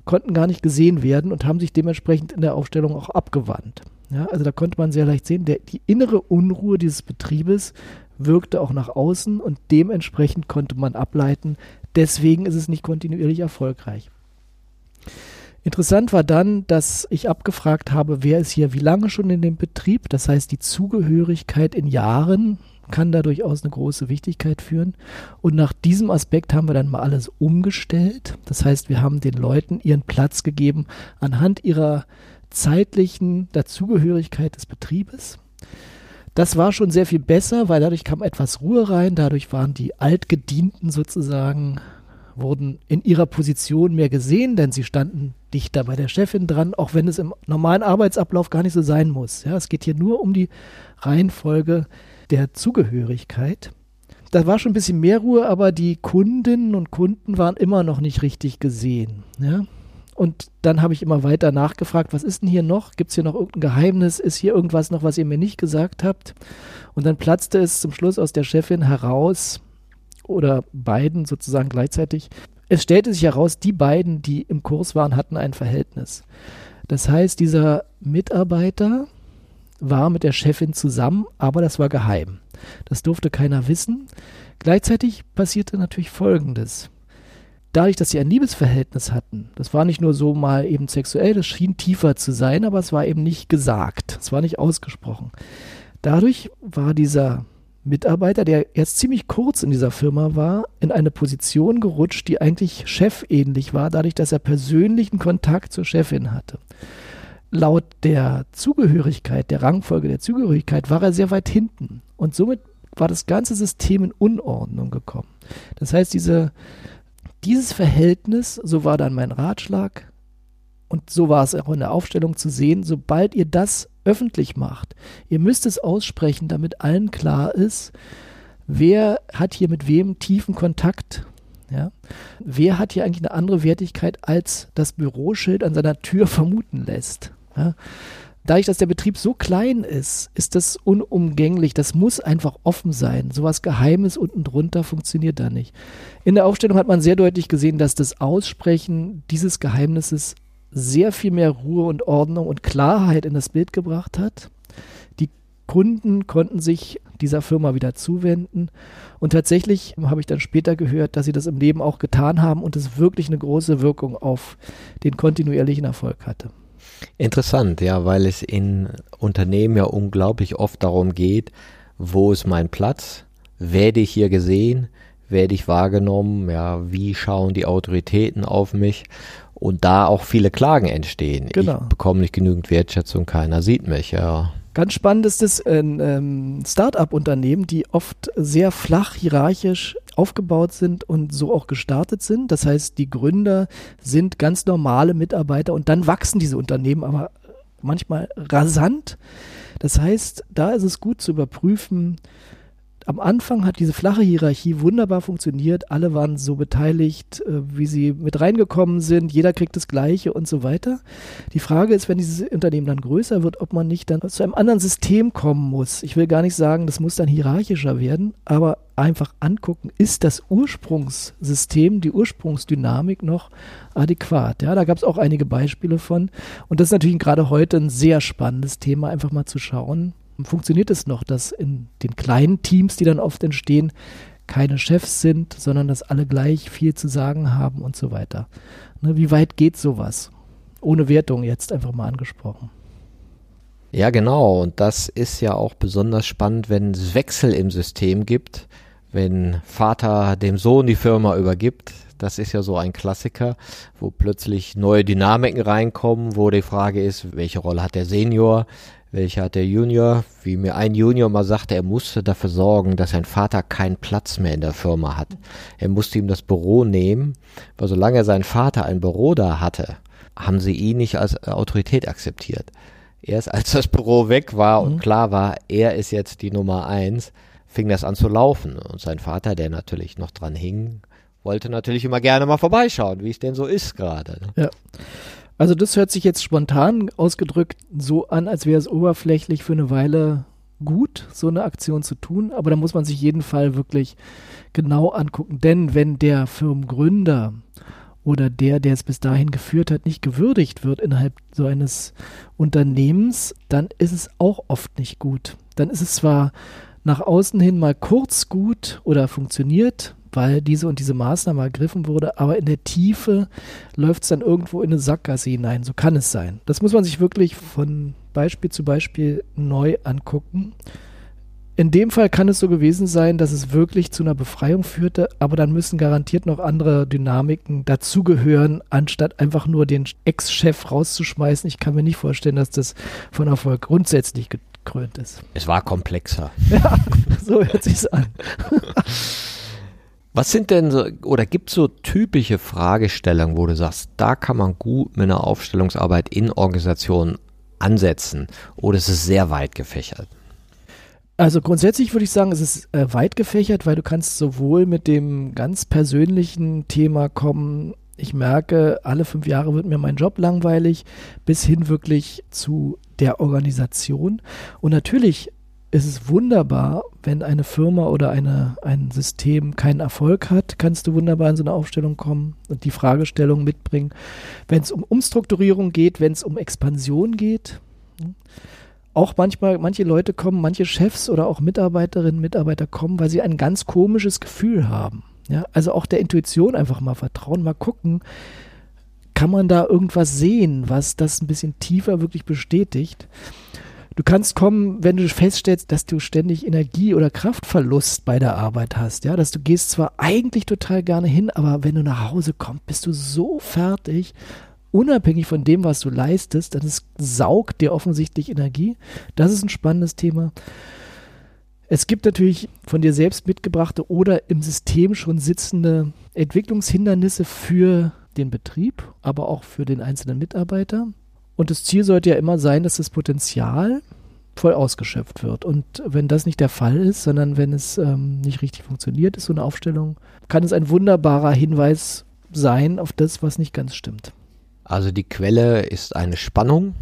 konnten gar nicht gesehen werden und haben sich dementsprechend in der Aufstellung auch abgewandt. Ja, also da konnte man sehr leicht sehen, der, die innere Unruhe dieses Betriebes wirkte auch nach außen und dementsprechend konnte man ableiten, deswegen ist es nicht kontinuierlich erfolgreich. Interessant war dann, dass ich abgefragt habe, wer ist hier wie lange schon in dem Betrieb, das heißt die Zugehörigkeit in Jahren, kann da durchaus eine große Wichtigkeit führen. Und nach diesem Aspekt haben wir dann mal alles umgestellt. Das heißt, wir haben den Leuten ihren Platz gegeben anhand ihrer zeitlichen Dazugehörigkeit des Betriebes. Das war schon sehr viel besser, weil dadurch kam etwas Ruhe rein, dadurch waren die Altgedienten sozusagen, wurden in ihrer Position mehr gesehen, denn sie standen dichter bei der Chefin dran, auch wenn es im normalen Arbeitsablauf gar nicht so sein muss. Ja, es geht hier nur um die Reihenfolge der Zugehörigkeit. Da war schon ein bisschen mehr Ruhe, aber die Kundinnen und Kunden waren immer noch nicht richtig gesehen. Ja? Und dann habe ich immer weiter nachgefragt, was ist denn hier noch? Gibt es hier noch irgendein Geheimnis? Ist hier irgendwas noch, was ihr mir nicht gesagt habt? Und dann platzte es zum Schluss aus der Chefin heraus, oder beiden sozusagen gleichzeitig. Es stellte sich heraus, die beiden, die im Kurs waren, hatten ein Verhältnis. Das heißt, dieser Mitarbeiter war mit der Chefin zusammen, aber das war geheim. Das durfte keiner wissen. Gleichzeitig passierte natürlich Folgendes. Dadurch, dass sie ein Liebesverhältnis hatten, das war nicht nur so mal eben sexuell, das schien tiefer zu sein, aber es war eben nicht gesagt, es war nicht ausgesprochen. Dadurch war dieser Mitarbeiter, der erst ziemlich kurz in dieser Firma war, in eine Position gerutscht, die eigentlich chefähnlich war, dadurch, dass er persönlichen Kontakt zur Chefin hatte laut der Zugehörigkeit, der Rangfolge der Zugehörigkeit, war er sehr weit hinten. Und somit war das ganze System in Unordnung gekommen. Das heißt, diese, dieses Verhältnis, so war dann mein Ratschlag, und so war es auch in der Aufstellung zu sehen, sobald ihr das öffentlich macht, ihr müsst es aussprechen, damit allen klar ist, wer hat hier mit wem tiefen Kontakt ja? Wer hat hier eigentlich eine andere Wertigkeit, als das Büroschild an seiner Tür vermuten lässt? Ja? Dadurch, dass der Betrieb so klein ist, ist das unumgänglich. Das muss einfach offen sein. Sowas Geheimes unten drunter funktioniert da nicht. In der Aufstellung hat man sehr deutlich gesehen, dass das Aussprechen dieses Geheimnisses sehr viel mehr Ruhe und Ordnung und Klarheit in das Bild gebracht hat. Die Kunden konnten sich dieser Firma wieder zuwenden. Und tatsächlich habe ich dann später gehört, dass sie das im Leben auch getan haben und es wirklich eine große Wirkung auf den kontinuierlichen Erfolg hatte. Interessant, ja, weil es in Unternehmen ja unglaublich oft darum geht, wo ist mein Platz? Werde ich hier gesehen? Werde ich wahrgenommen? Ja, wie schauen die Autoritäten auf mich? Und da auch viele Klagen entstehen. Genau. Ich bekomme nicht genügend Wertschätzung, keiner sieht mich, ja. Ganz spannend ist es in ähm, Start-up-Unternehmen, die oft sehr flach hierarchisch aufgebaut sind und so auch gestartet sind. Das heißt, die Gründer sind ganz normale Mitarbeiter und dann wachsen diese Unternehmen aber manchmal rasant. Das heißt, da ist es gut zu überprüfen, am Anfang hat diese flache Hierarchie wunderbar funktioniert. Alle waren so beteiligt, äh, wie sie mit reingekommen sind. Jeder kriegt das Gleiche und so weiter. Die Frage ist, wenn dieses Unternehmen dann größer wird, ob man nicht dann zu einem anderen System kommen muss. Ich will gar nicht sagen, das muss dann hierarchischer werden, aber einfach angucken, ist das Ursprungssystem, die Ursprungsdynamik noch adäquat. Ja, da gab es auch einige Beispiele von. Und das ist natürlich gerade heute ein sehr spannendes Thema, einfach mal zu schauen, funktioniert es noch, dass in den kleinen Teams, die dann oft entstehen, keine Chefs sind, sondern dass alle gleich viel zu sagen haben und so weiter. Ne, wie weit geht sowas? Ohne Wertung jetzt einfach mal angesprochen. Ja, genau. Und das ist ja auch besonders spannend, wenn es Wechsel im System gibt, wenn Vater dem Sohn die Firma übergibt. Das ist ja so ein Klassiker, wo plötzlich neue Dynamiken reinkommen, wo die Frage ist, welche Rolle hat der Senior, welcher hat der Junior, wie mir ein Junior mal sagte, er musste dafür sorgen, dass sein Vater keinen Platz mehr in der Firma hat. Er musste ihm das Büro nehmen, weil solange sein Vater ein Büro da hatte, haben sie ihn nicht als Autorität akzeptiert. Erst als das Büro weg war und mhm. klar war, er ist jetzt die Nummer eins, fing das an zu laufen. Und sein Vater, der natürlich noch dran hing, wollte natürlich immer gerne mal vorbeischauen, wie es denn so ist gerade. Ne? Ja. Also das hört sich jetzt spontan ausgedrückt so an, als wäre es oberflächlich für eine Weile gut, so eine Aktion zu tun, aber da muss man sich jeden Fall wirklich genau angucken, denn wenn der Firmengründer oder der, der es bis dahin geführt hat, nicht gewürdigt wird innerhalb so eines Unternehmens, dann ist es auch oft nicht gut. Dann ist es zwar nach außen hin mal kurz gut oder funktioniert, weil diese und diese Maßnahme ergriffen wurde, aber in der Tiefe läuft es dann irgendwo in eine Sackgasse hinein. So kann es sein. Das muss man sich wirklich von Beispiel zu Beispiel neu angucken. In dem Fall kann es so gewesen sein, dass es wirklich zu einer Befreiung führte, aber dann müssen garantiert noch andere Dynamiken dazugehören, anstatt einfach nur den Ex-Chef rauszuschmeißen. Ich kann mir nicht vorstellen, dass das von Erfolg grundsätzlich gekrönt ist. Es war komplexer. Ja, so hört sich's an. Was sind denn so, oder gibt es so typische Fragestellungen, wo du sagst, da kann man gut mit einer Aufstellungsarbeit in Organisationen ansetzen oder ist es sehr weit gefächert? Also grundsätzlich würde ich sagen, es ist äh, weit gefächert, weil du kannst sowohl mit dem ganz persönlichen Thema kommen, ich merke, alle fünf Jahre wird mir mein Job langweilig, bis hin wirklich zu der Organisation. Und natürlich es ist wunderbar, wenn eine Firma oder eine, ein System keinen Erfolg hat, kannst du wunderbar in so eine Aufstellung kommen und die Fragestellung mitbringen. Wenn es um Umstrukturierung geht, wenn es um Expansion geht, auch manchmal, manche Leute kommen, manche Chefs oder auch Mitarbeiterinnen, Mitarbeiter kommen, weil sie ein ganz komisches Gefühl haben. Ja, also auch der Intuition einfach mal vertrauen, mal gucken, kann man da irgendwas sehen, was das ein bisschen tiefer wirklich bestätigt. Du kannst kommen, wenn du feststellst, dass du ständig Energie- oder Kraftverlust bei der Arbeit hast. Ja, dass du gehst zwar eigentlich total gerne hin, aber wenn du nach Hause kommst, bist du so fertig, unabhängig von dem, was du leistest, dann es saugt dir offensichtlich Energie. Das ist ein spannendes Thema. Es gibt natürlich von dir selbst mitgebrachte oder im System schon sitzende Entwicklungshindernisse für den Betrieb, aber auch für den einzelnen Mitarbeiter. Und das Ziel sollte ja immer sein, dass das Potenzial voll ausgeschöpft wird. Und wenn das nicht der Fall ist, sondern wenn es ähm, nicht richtig funktioniert, ist so eine Aufstellung, kann es ein wunderbarer Hinweis sein auf das, was nicht ganz stimmt. Also die Quelle ist eine Spannung,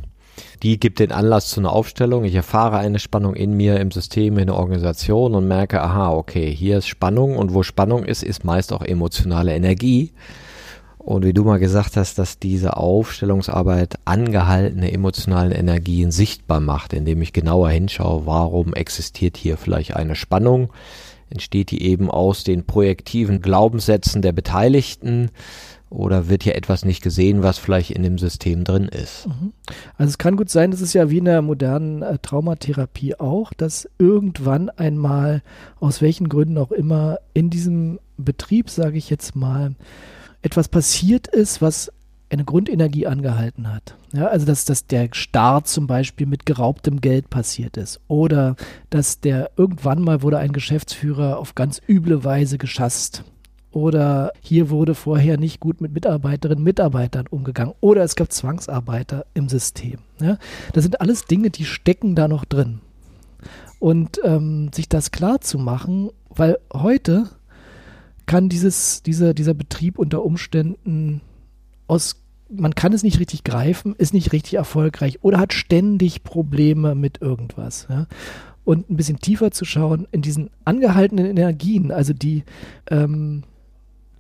die gibt den Anlass zu einer Aufstellung. Ich erfahre eine Spannung in mir, im System, in der Organisation und merke, aha, okay, hier ist Spannung und wo Spannung ist, ist meist auch emotionale Energie. Und wie du mal gesagt hast, dass diese Aufstellungsarbeit angehaltene emotionalen Energien sichtbar macht, indem ich genauer hinschaue, warum existiert hier vielleicht eine Spannung, entsteht die eben aus den projektiven Glaubenssätzen der Beteiligten oder wird hier etwas nicht gesehen, was vielleicht in dem System drin ist? Mhm. Also es kann gut sein, das ist ja wie in der modernen äh, Traumatherapie auch, dass irgendwann einmal, aus welchen Gründen auch immer, in diesem Betrieb, sage ich jetzt mal, etwas passiert ist, was eine Grundenergie angehalten hat. Ja, also dass, dass der Start zum Beispiel mit geraubtem Geld passiert ist oder dass der irgendwann mal wurde ein Geschäftsführer auf ganz üble Weise geschasst oder hier wurde vorher nicht gut mit Mitarbeiterinnen und Mitarbeitern umgegangen oder es gab Zwangsarbeiter im System. Ja, das sind alles Dinge, die stecken da noch drin. Und ähm, sich das klar zu machen, weil heute kann dieses, dieser, dieser Betrieb unter Umständen aus man kann es nicht richtig greifen, ist nicht richtig erfolgreich oder hat ständig Probleme mit irgendwas. Ja? Und ein bisschen tiefer zu schauen in diesen angehaltenen Energien, also die, ähm,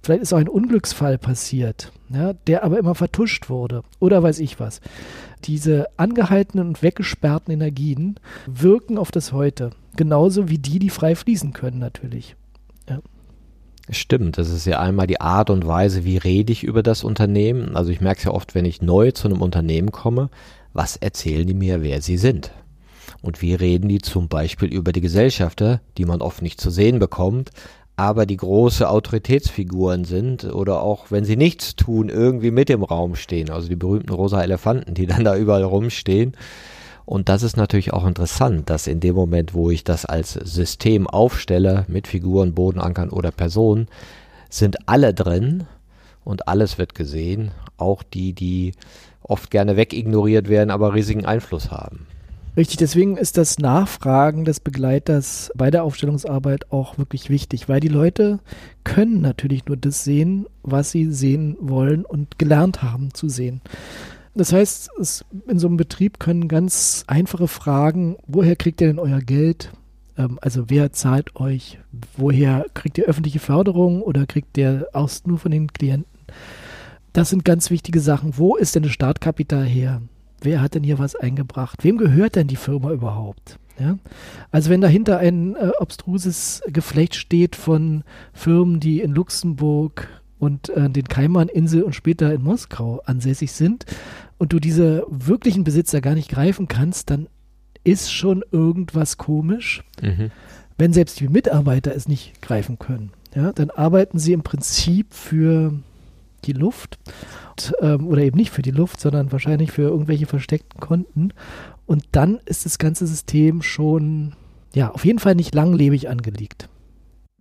vielleicht ist auch ein Unglücksfall passiert, ja, der aber immer vertuscht wurde oder weiß ich was. Diese angehaltenen und weggesperrten Energien wirken auf das Heute, genauso wie die, die frei fließen können natürlich. Stimmt, das ist ja einmal die Art und Weise, wie rede ich über das Unternehmen. Also ich merke es ja oft, wenn ich neu zu einem Unternehmen komme, was erzählen die mir, wer sie sind? Und wie reden die zum Beispiel über die Gesellschafter, die man oft nicht zu sehen bekommt, aber die große Autoritätsfiguren sind oder auch wenn sie nichts tun, irgendwie mit im Raum stehen. Also die berühmten rosa Elefanten, die dann da überall rumstehen. Und das ist natürlich auch interessant, dass in dem Moment, wo ich das als System aufstelle, mit Figuren, Bodenankern oder Personen, sind alle drin und alles wird gesehen, auch die, die oft gerne wegignoriert werden, aber riesigen Einfluss haben. Richtig, deswegen ist das Nachfragen des Begleiters bei der Aufstellungsarbeit auch wirklich wichtig, weil die Leute können natürlich nur das sehen, was sie sehen wollen und gelernt haben zu sehen. Das heißt, es, in so einem Betrieb können ganz einfache Fragen, woher kriegt ihr denn euer Geld? Ähm, also wer zahlt euch? Woher kriegt ihr öffentliche Förderung oder kriegt ihr aus nur von den Klienten? Das sind ganz wichtige Sachen. Wo ist denn das Startkapital her? Wer hat denn hier was eingebracht? Wem gehört denn die Firma überhaupt? Ja? Also wenn dahinter ein äh, obstruses Geflecht steht von Firmen, die in Luxemburg und äh, den Kaimaninseln und später in Moskau ansässig sind und du diese wirklichen Besitzer gar nicht greifen kannst, dann ist schon irgendwas komisch. Mhm. Wenn selbst die Mitarbeiter es nicht greifen können, ja, dann arbeiten sie im Prinzip für die Luft und, ähm, oder eben nicht für die Luft, sondern wahrscheinlich für irgendwelche versteckten Konten. Und dann ist das ganze System schon ja auf jeden Fall nicht langlebig angelegt.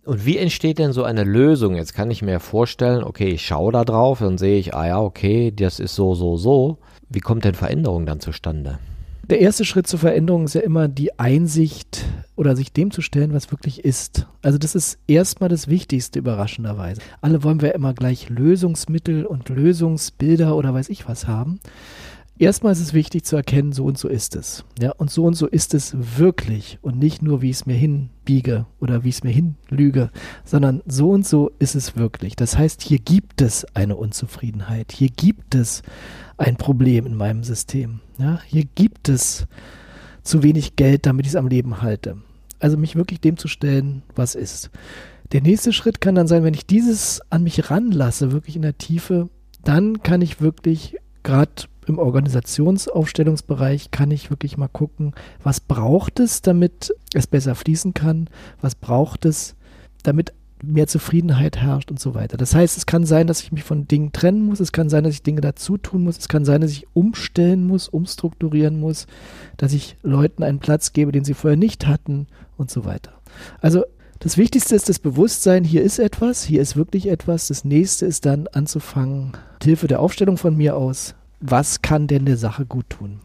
Und wie entsteht denn so eine Lösung? Jetzt kann ich mir vorstellen, okay, ich schaue da drauf, dann sehe ich, ah ja, okay, das ist so, so, so. Wie kommt denn Veränderung dann zustande? Der erste Schritt zur Veränderung ist ja immer die Einsicht oder sich dem zu stellen, was wirklich ist. Also das ist erstmal das Wichtigste überraschenderweise. Alle wollen wir immer gleich Lösungsmittel und Lösungsbilder oder weiß ich was haben erstmal ist es wichtig zu erkennen, so und so ist es. Ja, und so und so ist es wirklich und nicht nur, wie ich es mir hinbiege oder wie ich es mir hinlüge, sondern so und so ist es wirklich. Das heißt, hier gibt es eine Unzufriedenheit, hier gibt es ein Problem in meinem System. Ja, hier gibt es zu wenig Geld, damit ich es am Leben halte. Also mich wirklich dem zu stellen, was ist. Der nächste Schritt kann dann sein, wenn ich dieses an mich ranlasse, wirklich in der Tiefe, dann kann ich wirklich gerade im Organisationsaufstellungsbereich kann ich wirklich mal gucken, was braucht es, damit es besser fließen kann, was braucht es, damit mehr Zufriedenheit herrscht und so weiter. Das heißt, es kann sein, dass ich mich von Dingen trennen muss, es kann sein, dass ich Dinge dazu tun muss, es kann sein, dass ich umstellen muss, umstrukturieren muss, dass ich Leuten einen Platz gebe, den sie vorher nicht hatten und so weiter. Also das Wichtigste ist das Bewusstsein, hier ist etwas, hier ist wirklich etwas. Das nächste ist dann anzufangen, mit Hilfe der Aufstellung von mir aus, was kann denn der Sache gut tun?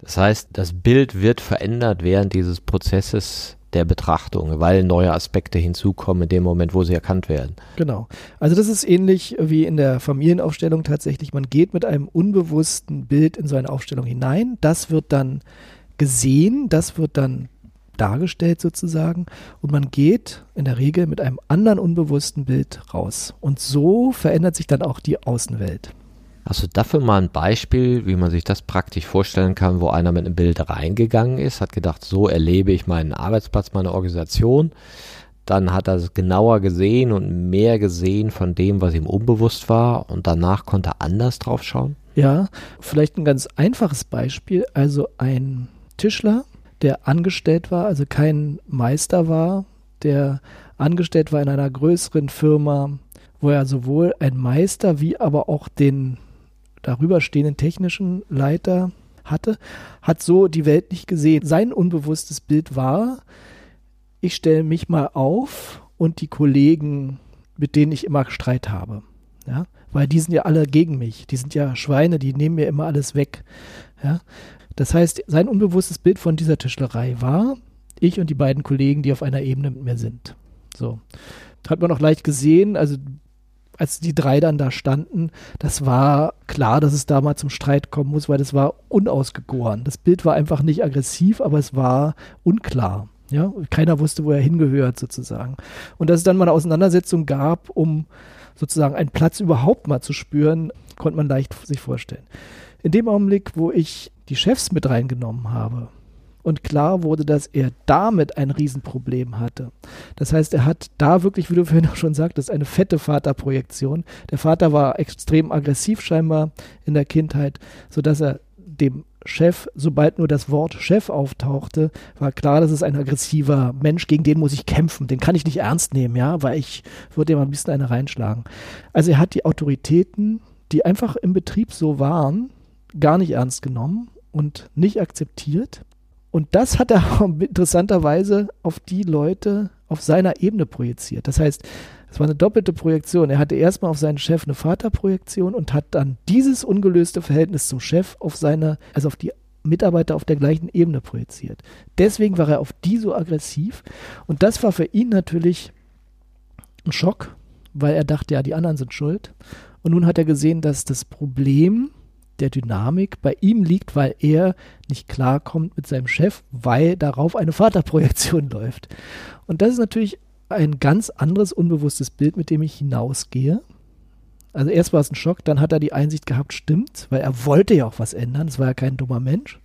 Das heißt, das Bild wird verändert während dieses Prozesses der Betrachtung, weil neue Aspekte hinzukommen in dem Moment, wo sie erkannt werden. Genau. Also das ist ähnlich wie in der Familienaufstellung tatsächlich. Man geht mit einem unbewussten Bild in so eine Aufstellung hinein. Das wird dann gesehen, das wird dann dargestellt sozusagen und man geht in der Regel mit einem anderen unbewussten Bild raus. Und so verändert sich dann auch die Außenwelt. Hast du dafür mal ein Beispiel, wie man sich das praktisch vorstellen kann, wo einer mit einem Bild reingegangen ist, hat gedacht, so erlebe ich meinen Arbeitsplatz, meine Organisation. Dann hat er es genauer gesehen und mehr gesehen von dem, was ihm unbewusst war und danach konnte er anders drauf schauen? Ja, vielleicht ein ganz einfaches Beispiel. Also ein Tischler, der angestellt war, also kein Meister war, der angestellt war in einer größeren Firma, wo er sowohl ein Meister wie aber auch den darüber stehenden technischen Leiter hatte, hat so die Welt nicht gesehen. Sein unbewusstes Bild war, ich stelle mich mal auf und die Kollegen, mit denen ich immer Streit habe. Ja, weil die sind ja alle gegen mich. Die sind ja Schweine, die nehmen mir immer alles weg. Ja, das heißt, sein unbewusstes Bild von dieser Tischlerei war, ich und die beiden Kollegen, die auf einer Ebene mit mir sind. So. Hat man auch leicht gesehen, also als die drei dann da standen, das war klar, dass es da mal zum Streit kommen muss, weil das war unausgegoren. Das Bild war einfach nicht aggressiv, aber es war unklar. Ja, keiner wusste, wo er hingehört, sozusagen. Und dass es dann mal eine Auseinandersetzung gab, um sozusagen einen Platz überhaupt mal zu spüren, konnte man leicht sich vorstellen. In dem Augenblick, wo ich die Chefs mit reingenommen habe, und klar wurde, dass er damit ein Riesenproblem hatte. Das heißt, er hat da wirklich, wie du vorhin auch schon sagtest, eine fette Vaterprojektion. Der Vater war extrem aggressiv scheinbar in der Kindheit, sodass er dem Chef, sobald nur das Wort Chef auftauchte, war klar, das ist ein aggressiver Mensch, gegen den muss ich kämpfen. Den kann ich nicht ernst nehmen, ja, weil ich würde ihm ein bisschen eine reinschlagen. Also er hat die Autoritäten, die einfach im Betrieb so waren, gar nicht ernst genommen und nicht akzeptiert und das hat er interessanterweise auf die Leute auf seiner Ebene projiziert. Das heißt, es war eine doppelte Projektion. Er hatte erstmal auf seinen Chef eine Vaterprojektion und hat dann dieses ungelöste Verhältnis zum Chef auf seine, also auf die Mitarbeiter auf der gleichen Ebene projiziert. Deswegen war er auf die so aggressiv. Und das war für ihn natürlich ein Schock, weil er dachte, ja, die anderen sind schuld. Und nun hat er gesehen, dass das Problem der Dynamik bei ihm liegt, weil er nicht klarkommt mit seinem Chef, weil darauf eine Vaterprojektion läuft. Und das ist natürlich ein ganz anderes unbewusstes Bild, mit dem ich hinausgehe. Also erst war es ein Schock, dann hat er die Einsicht gehabt, stimmt, weil er wollte ja auch was ändern, es war ja kein dummer Mensch.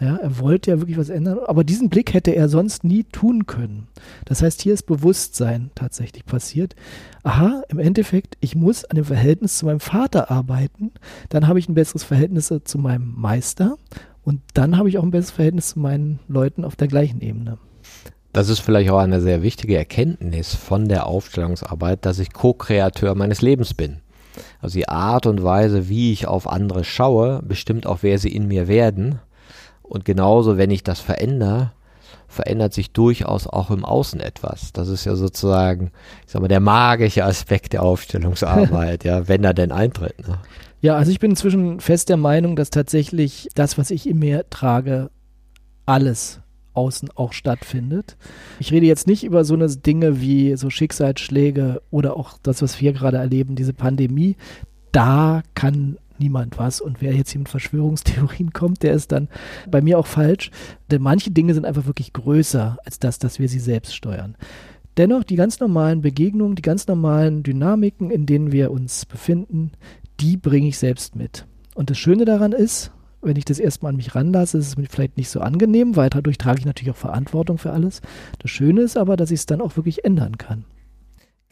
Ja, er wollte ja wirklich was ändern, aber diesen Blick hätte er sonst nie tun können. Das heißt, hier ist Bewusstsein tatsächlich passiert. Aha, im Endeffekt, ich muss an dem Verhältnis zu meinem Vater arbeiten, dann habe ich ein besseres Verhältnis zu meinem Meister und dann habe ich auch ein besseres Verhältnis zu meinen Leuten auf der gleichen Ebene. Das ist vielleicht auch eine sehr wichtige Erkenntnis von der Aufstellungsarbeit, dass ich Co-Kreateur meines Lebens bin. Also die Art und Weise, wie ich auf andere schaue, bestimmt auch, wer sie in mir werden. Und genauso, wenn ich das verändere, verändert sich durchaus auch im Außen etwas. Das ist ja sozusagen, ich sag mal, der magische Aspekt der Aufstellungsarbeit, ja, wenn er denn eintritt. Ne? Ja, also ich bin inzwischen fest der Meinung, dass tatsächlich das, was ich in mir trage, alles außen auch stattfindet. Ich rede jetzt nicht über so eine Dinge wie so Schicksalsschläge oder auch das, was wir gerade erleben, diese Pandemie. Da kann niemand was. Und wer jetzt hier mit Verschwörungstheorien kommt, der ist dann bei mir auch falsch. Denn manche Dinge sind einfach wirklich größer als das, dass wir sie selbst steuern. Dennoch, die ganz normalen Begegnungen, die ganz normalen Dynamiken, in denen wir uns befinden, die bringe ich selbst mit. Und das Schöne daran ist, wenn ich das erstmal an mich ranlasse, ist es mir vielleicht nicht so angenehm, weil dadurch trage ich natürlich auch Verantwortung für alles. Das Schöne ist aber, dass ich es dann auch wirklich ändern kann.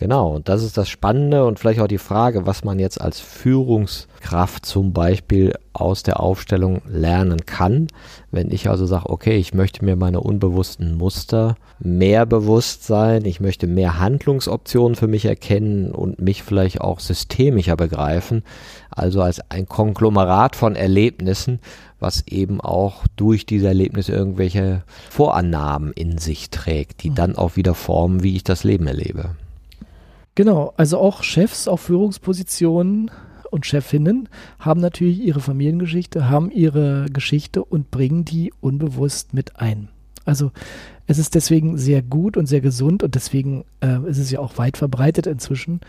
Genau, und das ist das Spannende und vielleicht auch die Frage, was man jetzt als Führungskraft zum Beispiel aus der Aufstellung lernen kann. Wenn ich also sage, okay, ich möchte mir meine unbewussten Muster mehr bewusst sein, ich möchte mehr Handlungsoptionen für mich erkennen und mich vielleicht auch systemischer begreifen, also als ein Konglomerat von Erlebnissen, was eben auch durch diese Erlebnisse irgendwelche Vorannahmen in sich trägt, die hm. dann auch wieder formen, wie ich das Leben erlebe. Genau, also auch Chefs auf Führungspositionen und Chefinnen haben natürlich ihre Familiengeschichte, haben ihre Geschichte und bringen die unbewusst mit ein. Also es ist deswegen sehr gut und sehr gesund und deswegen äh, ist es ja auch weit verbreitet inzwischen,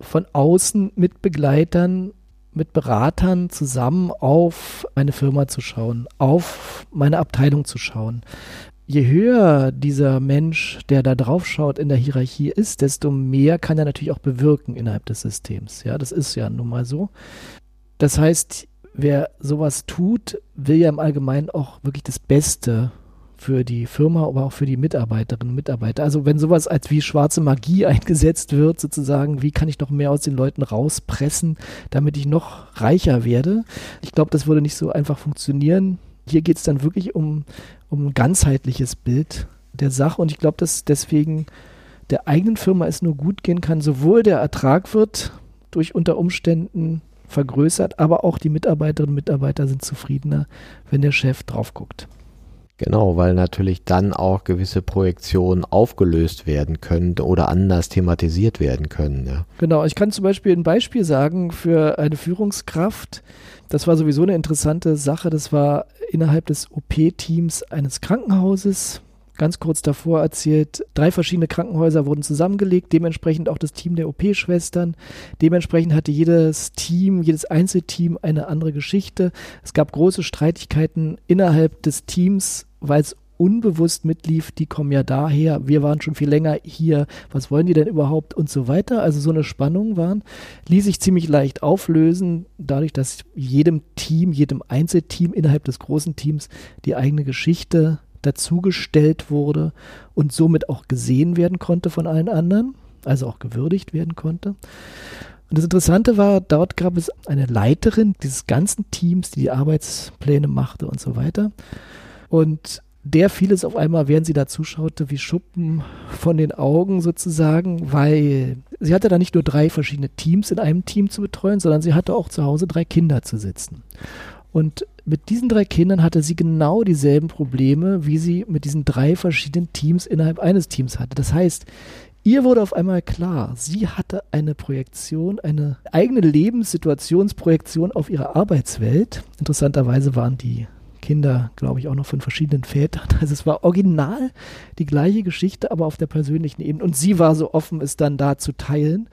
von außen mit Begleitern, mit Beratern zusammen auf meine Firma zu schauen, auf meine Abteilung zu schauen je höher dieser Mensch, der da drauf schaut, in der Hierarchie ist, desto mehr kann er natürlich auch bewirken innerhalb des Systems. Ja, das ist ja nun mal so. Das heißt, wer sowas tut, will ja im Allgemeinen auch wirklich das Beste für die Firma, aber auch für die Mitarbeiterinnen und Mitarbeiter. Also wenn sowas als wie schwarze Magie eingesetzt wird, sozusagen, wie kann ich noch mehr aus den Leuten rauspressen, damit ich noch reicher werde? Ich glaube, das würde nicht so einfach funktionieren. Hier geht es dann wirklich um um ein ganzheitliches Bild der Sache. Und ich glaube, dass deswegen der eigenen Firma es nur gut gehen kann, sowohl der Ertrag wird durch unter Umständen vergrößert, aber auch die Mitarbeiterinnen und Mitarbeiter sind zufriedener, wenn der Chef drauf guckt. Genau, weil natürlich dann auch gewisse Projektionen aufgelöst werden können oder anders thematisiert werden können. Ja. Genau, ich kann zum Beispiel ein Beispiel sagen für eine Führungskraft. Das war sowieso eine interessante Sache. Das war innerhalb des OP-Teams eines Krankenhauses ganz kurz davor erzählt, drei verschiedene Krankenhäuser wurden zusammengelegt, dementsprechend auch das Team der OP-Schwestern. Dementsprechend hatte jedes Team, jedes Einzelteam eine andere Geschichte. Es gab große Streitigkeiten innerhalb des Teams, weil es unbewusst mitlief, die kommen ja daher, wir waren schon viel länger hier, was wollen die denn überhaupt und so weiter. Also so eine Spannung waren, ließ sich ziemlich leicht auflösen, dadurch, dass jedem Team, jedem Einzelteam innerhalb des großen Teams die eigene Geschichte dazugestellt wurde und somit auch gesehen werden konnte von allen anderen, also auch gewürdigt werden konnte. Und das Interessante war, dort gab es eine Leiterin dieses ganzen Teams, die die Arbeitspläne machte und so weiter. Und der fiel es auf einmal, während sie da zuschaute, wie Schuppen von den Augen sozusagen, weil sie hatte da nicht nur drei verschiedene Teams in einem Team zu betreuen, sondern sie hatte auch zu Hause drei Kinder zu sitzen. Und mit diesen drei Kindern hatte sie genau dieselben Probleme, wie sie mit diesen drei verschiedenen Teams innerhalb eines Teams hatte. Das heißt, ihr wurde auf einmal klar, sie hatte eine Projektion, eine eigene Lebenssituationsprojektion auf ihre Arbeitswelt. Interessanterweise waren die Kinder, glaube ich, auch noch von verschiedenen Vätern. Also es war original die gleiche Geschichte, aber auf der persönlichen Ebene. Und sie war so offen, es dann da zu teilen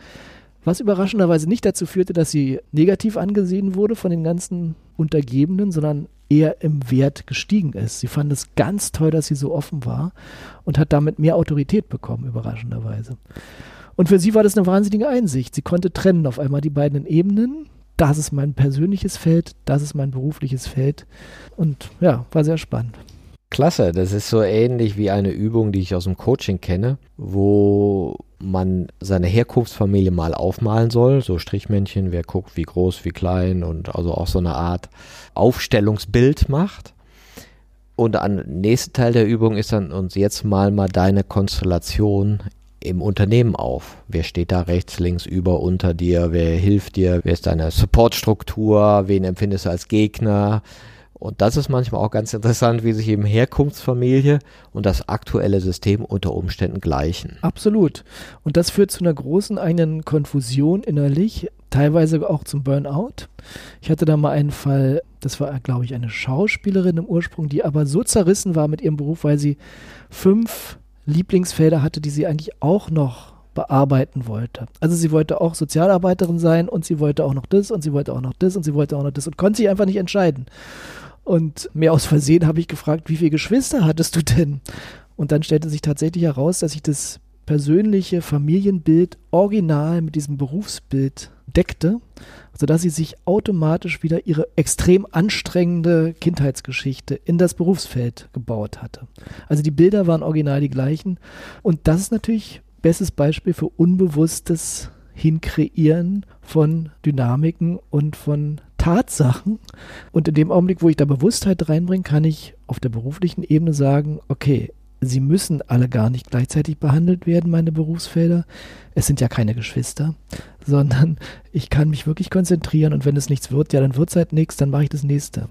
was überraschenderweise nicht dazu führte, dass sie negativ angesehen wurde von den ganzen Untergebenen, sondern eher im Wert gestiegen ist. Sie fand es ganz toll, dass sie so offen war und hat damit mehr Autorität bekommen, überraschenderweise. Und für sie war das eine wahnsinnige Einsicht. Sie konnte trennen auf einmal die beiden Ebenen. Das ist mein persönliches Feld, das ist mein berufliches Feld. Und ja, war sehr spannend. Klasse, das ist so ähnlich wie eine Übung, die ich aus dem Coaching kenne, wo man seine Herkunftsfamilie mal aufmalen soll, so Strichmännchen, wer guckt, wie groß, wie klein und also auch so eine Art Aufstellungsbild macht. Und am nächsten Teil der Übung ist dann uns jetzt mal mal deine Konstellation im Unternehmen auf. Wer steht da rechts, links, über, unter dir? Wer hilft dir? Wer ist deine Supportstruktur? Wen empfindest du als Gegner? Und das ist manchmal auch ganz interessant, wie sich eben Herkunftsfamilie und das aktuelle System unter Umständen gleichen. Absolut. Und das führt zu einer großen eigenen Konfusion innerlich, teilweise auch zum Burnout. Ich hatte da mal einen Fall, das war, glaube ich, eine Schauspielerin im Ursprung, die aber so zerrissen war mit ihrem Beruf, weil sie fünf Lieblingsfelder hatte, die sie eigentlich auch noch bearbeiten wollte. Also sie wollte auch Sozialarbeiterin sein und sie wollte auch noch das und sie wollte auch noch das und sie wollte auch noch das und konnte sich einfach nicht entscheiden. Und mehr aus Versehen habe ich gefragt, wie viele Geschwister hattest du denn? Und dann stellte sich tatsächlich heraus, dass sich das persönliche Familienbild original mit diesem Berufsbild deckte, sodass sie sich automatisch wieder ihre extrem anstrengende Kindheitsgeschichte in das Berufsfeld gebaut hatte. Also die Bilder waren original die gleichen. Und das ist natürlich bestes Beispiel für unbewusstes Hinkreieren von Dynamiken und von Tatsachen. Und in dem Augenblick, wo ich da Bewusstheit reinbringe, kann ich auf der beruflichen Ebene sagen, okay, sie müssen alle gar nicht gleichzeitig behandelt werden, meine Berufsfelder. Es sind ja keine Geschwister, sondern ich kann mich wirklich konzentrieren und wenn es nichts wird, ja, dann wird es halt nichts, dann mache ich das nächste.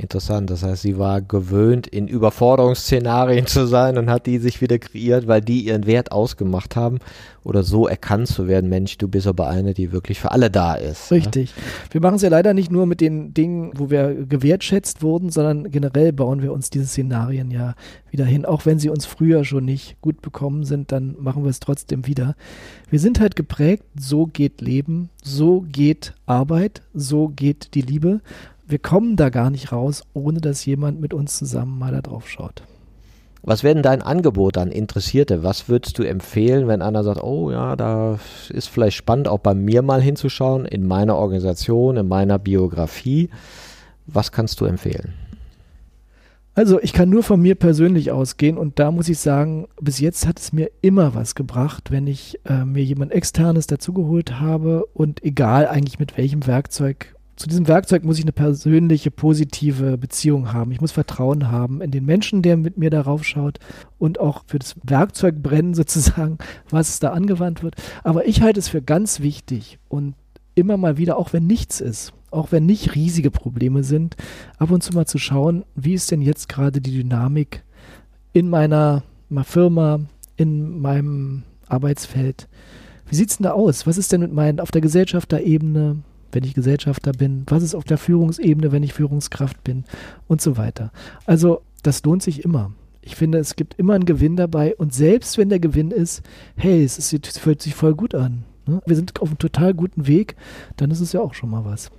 Interessant, das heißt, sie war gewöhnt, in Überforderungsszenarien zu sein und hat die sich wieder kreiert, weil die ihren Wert ausgemacht haben oder so erkannt zu werden, Mensch, du bist aber eine, die wirklich für alle da ist. Ne? Richtig. Ne? Wir machen es ja leider nicht nur mit den Dingen, wo wir gewertschätzt wurden, sondern generell bauen wir uns diese Szenarien ja wieder hin. Auch wenn sie uns früher schon nicht gut bekommen sind, dann machen wir es trotzdem wieder. Wir sind halt geprägt, so geht Leben, so geht Arbeit, so geht die Liebe wir kommen da gar nicht raus, ohne dass jemand mit uns zusammen mal da drauf schaut. Was wäre denn dein Angebot an Interessierte? Was würdest du empfehlen, wenn einer sagt, oh ja, da ist vielleicht spannend, auch bei mir mal hinzuschauen, in meiner Organisation, in meiner Biografie? Was kannst du empfehlen? Also ich kann nur von mir persönlich ausgehen und da muss ich sagen, bis jetzt hat es mir immer was gebracht, wenn ich äh, mir jemand externes dazugeholt habe und egal eigentlich mit welchem Werkzeug zu diesem Werkzeug muss ich eine persönliche, positive Beziehung haben. Ich muss Vertrauen haben in den Menschen, der mit mir darauf schaut und auch für das Werkzeug brennen sozusagen, was da angewandt wird. Aber ich halte es für ganz wichtig und immer mal wieder, auch wenn nichts ist, auch wenn nicht riesige Probleme sind, ab und zu mal zu schauen, wie ist denn jetzt gerade die Dynamik in meiner, meiner Firma, in meinem Arbeitsfeld. Wie sieht es denn da aus? Was ist denn mit meinen auf der Gesellschafterebene, wenn ich Gesellschafter bin? Was ist auf der Führungsebene, wenn ich Führungskraft bin? Und so weiter. Also, das lohnt sich immer. Ich finde, es gibt immer einen Gewinn dabei und selbst wenn der Gewinn ist, hey, es, ist, es fühlt sich voll gut an. Ne? Wir sind auf einem total guten Weg, dann ist es ja auch schon mal was.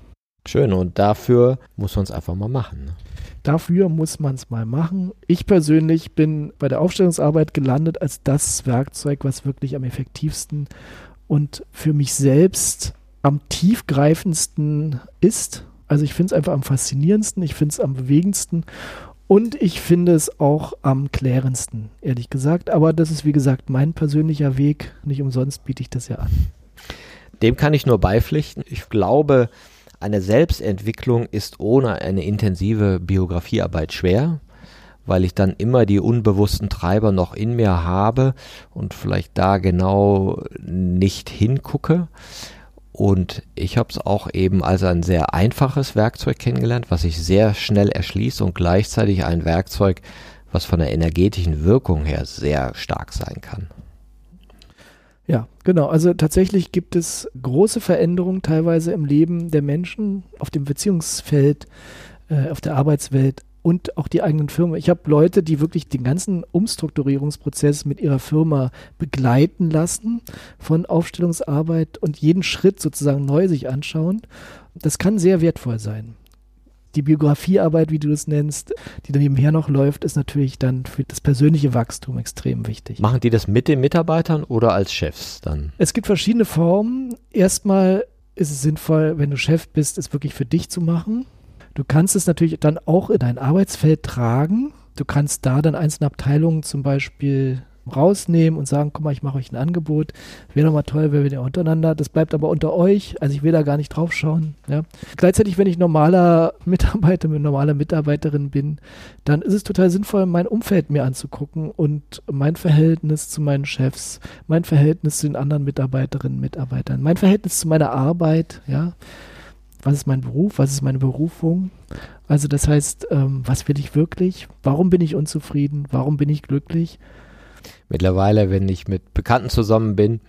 Schön, und dafür muss man es einfach mal machen. Ne? Dafür muss man es mal machen. Ich persönlich bin bei der Aufstellungsarbeit gelandet als das Werkzeug, was wirklich am effektivsten und für mich selbst am tiefgreifendsten ist. Also ich finde es einfach am faszinierendsten, ich finde es am bewegendsten und ich finde es auch am klärendsten, ehrlich gesagt. Aber das ist wie gesagt mein persönlicher Weg. Nicht umsonst biete ich das ja an. Dem kann ich nur beipflichten. Ich glaube, eine Selbstentwicklung ist ohne eine intensive Biografiearbeit schwer, weil ich dann immer die unbewussten Treiber noch in mir habe und vielleicht da genau nicht hingucke. Und ich habe es auch eben als ein sehr einfaches Werkzeug kennengelernt, was sich sehr schnell erschließt und gleichzeitig ein Werkzeug, was von der energetischen Wirkung her sehr stark sein kann. Ja, genau. Also tatsächlich gibt es große Veränderungen teilweise im Leben der Menschen auf dem Beziehungsfeld, äh, auf der Arbeitswelt und auch die eigenen Firmen. Ich habe Leute, die wirklich den ganzen Umstrukturierungsprozess mit ihrer Firma begleiten lassen von Aufstellungsarbeit und jeden Schritt sozusagen neu sich anschauen. Das kann sehr wertvoll sein die Biografiearbeit, wie du es nennst, die dann nebenher noch läuft, ist natürlich dann für das persönliche Wachstum extrem wichtig. Machen die das mit den Mitarbeitern oder als Chefs dann? Es gibt verschiedene Formen. Erstmal ist es sinnvoll, wenn du Chef bist, es wirklich für dich zu machen. Du kannst es natürlich dann auch in dein Arbeitsfeld tragen. Du kannst da dann einzelne Abteilungen zum Beispiel rausnehmen und sagen, guck mal, ich mache euch ein Angebot. Wäre doch mal toll, wenn wir da untereinander. Das bleibt aber unter euch. Also ich will da gar nicht drauf schauen. Ja. Gleichzeitig, wenn ich normaler Mitarbeiter, normaler Mitarbeiterin bin, dann ist es total sinnvoll, mein Umfeld mir anzugucken und mein Verhältnis zu meinen Chefs, mein Verhältnis zu den anderen Mitarbeiterinnen, Mitarbeitern, mein Verhältnis zu meiner Arbeit, ja. Was ist mein Beruf? Was ist meine Berufung? Also das heißt, ähm, was will ich wirklich? Warum bin ich unzufrieden? Warum bin ich glücklich? Mittlerweile, wenn ich mit Bekannten zusammen bin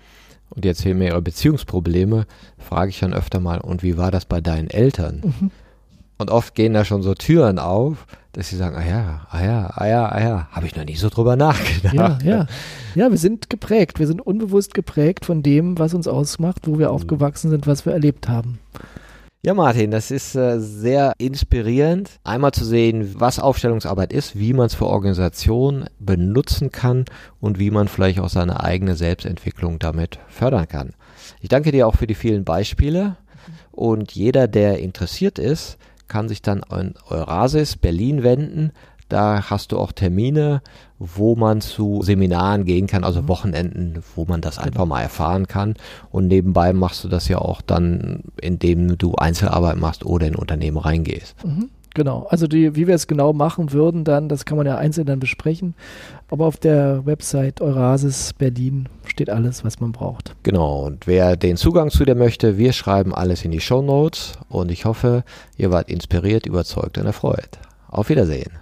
und die erzählen mir ihre Beziehungsprobleme, frage ich dann öfter mal, und wie war das bei deinen Eltern? Mhm. Und oft gehen da schon so Türen auf, dass sie sagen, ah ja, ah ja, ah ja, ah ja, habe ich noch nie so drüber nachgedacht. Ja, ja. Ja, wir sind geprägt, wir sind unbewusst geprägt von dem, was uns ausmacht, wo wir aufgewachsen sind, was wir erlebt haben. Ja, Martin, das ist äh, sehr inspirierend, einmal zu sehen, was Aufstellungsarbeit ist, wie man es für Organisationen benutzen kann und wie man vielleicht auch seine eigene Selbstentwicklung damit fördern kann. Ich danke dir auch für die vielen Beispiele und jeder, der interessiert ist, kann sich dann an Eurasis Berlin wenden. Da hast du auch Termine, wo man zu Seminaren gehen kann, also mhm. Wochenenden, wo man das einfach mal erfahren kann. Und nebenbei machst du das ja auch dann, indem du Einzelarbeit machst oder in Unternehmen reingehst. Mhm. Genau, also die, wie wir es genau machen würden, dann, das kann man ja einzeln dann besprechen. Aber auf der Website Eurasis Berlin steht alles, was man braucht. Genau, und wer den Zugang zu dir möchte, wir schreiben alles in die Show Notes und ich hoffe, ihr wart inspiriert, überzeugt und erfreut. Auf Wiedersehen.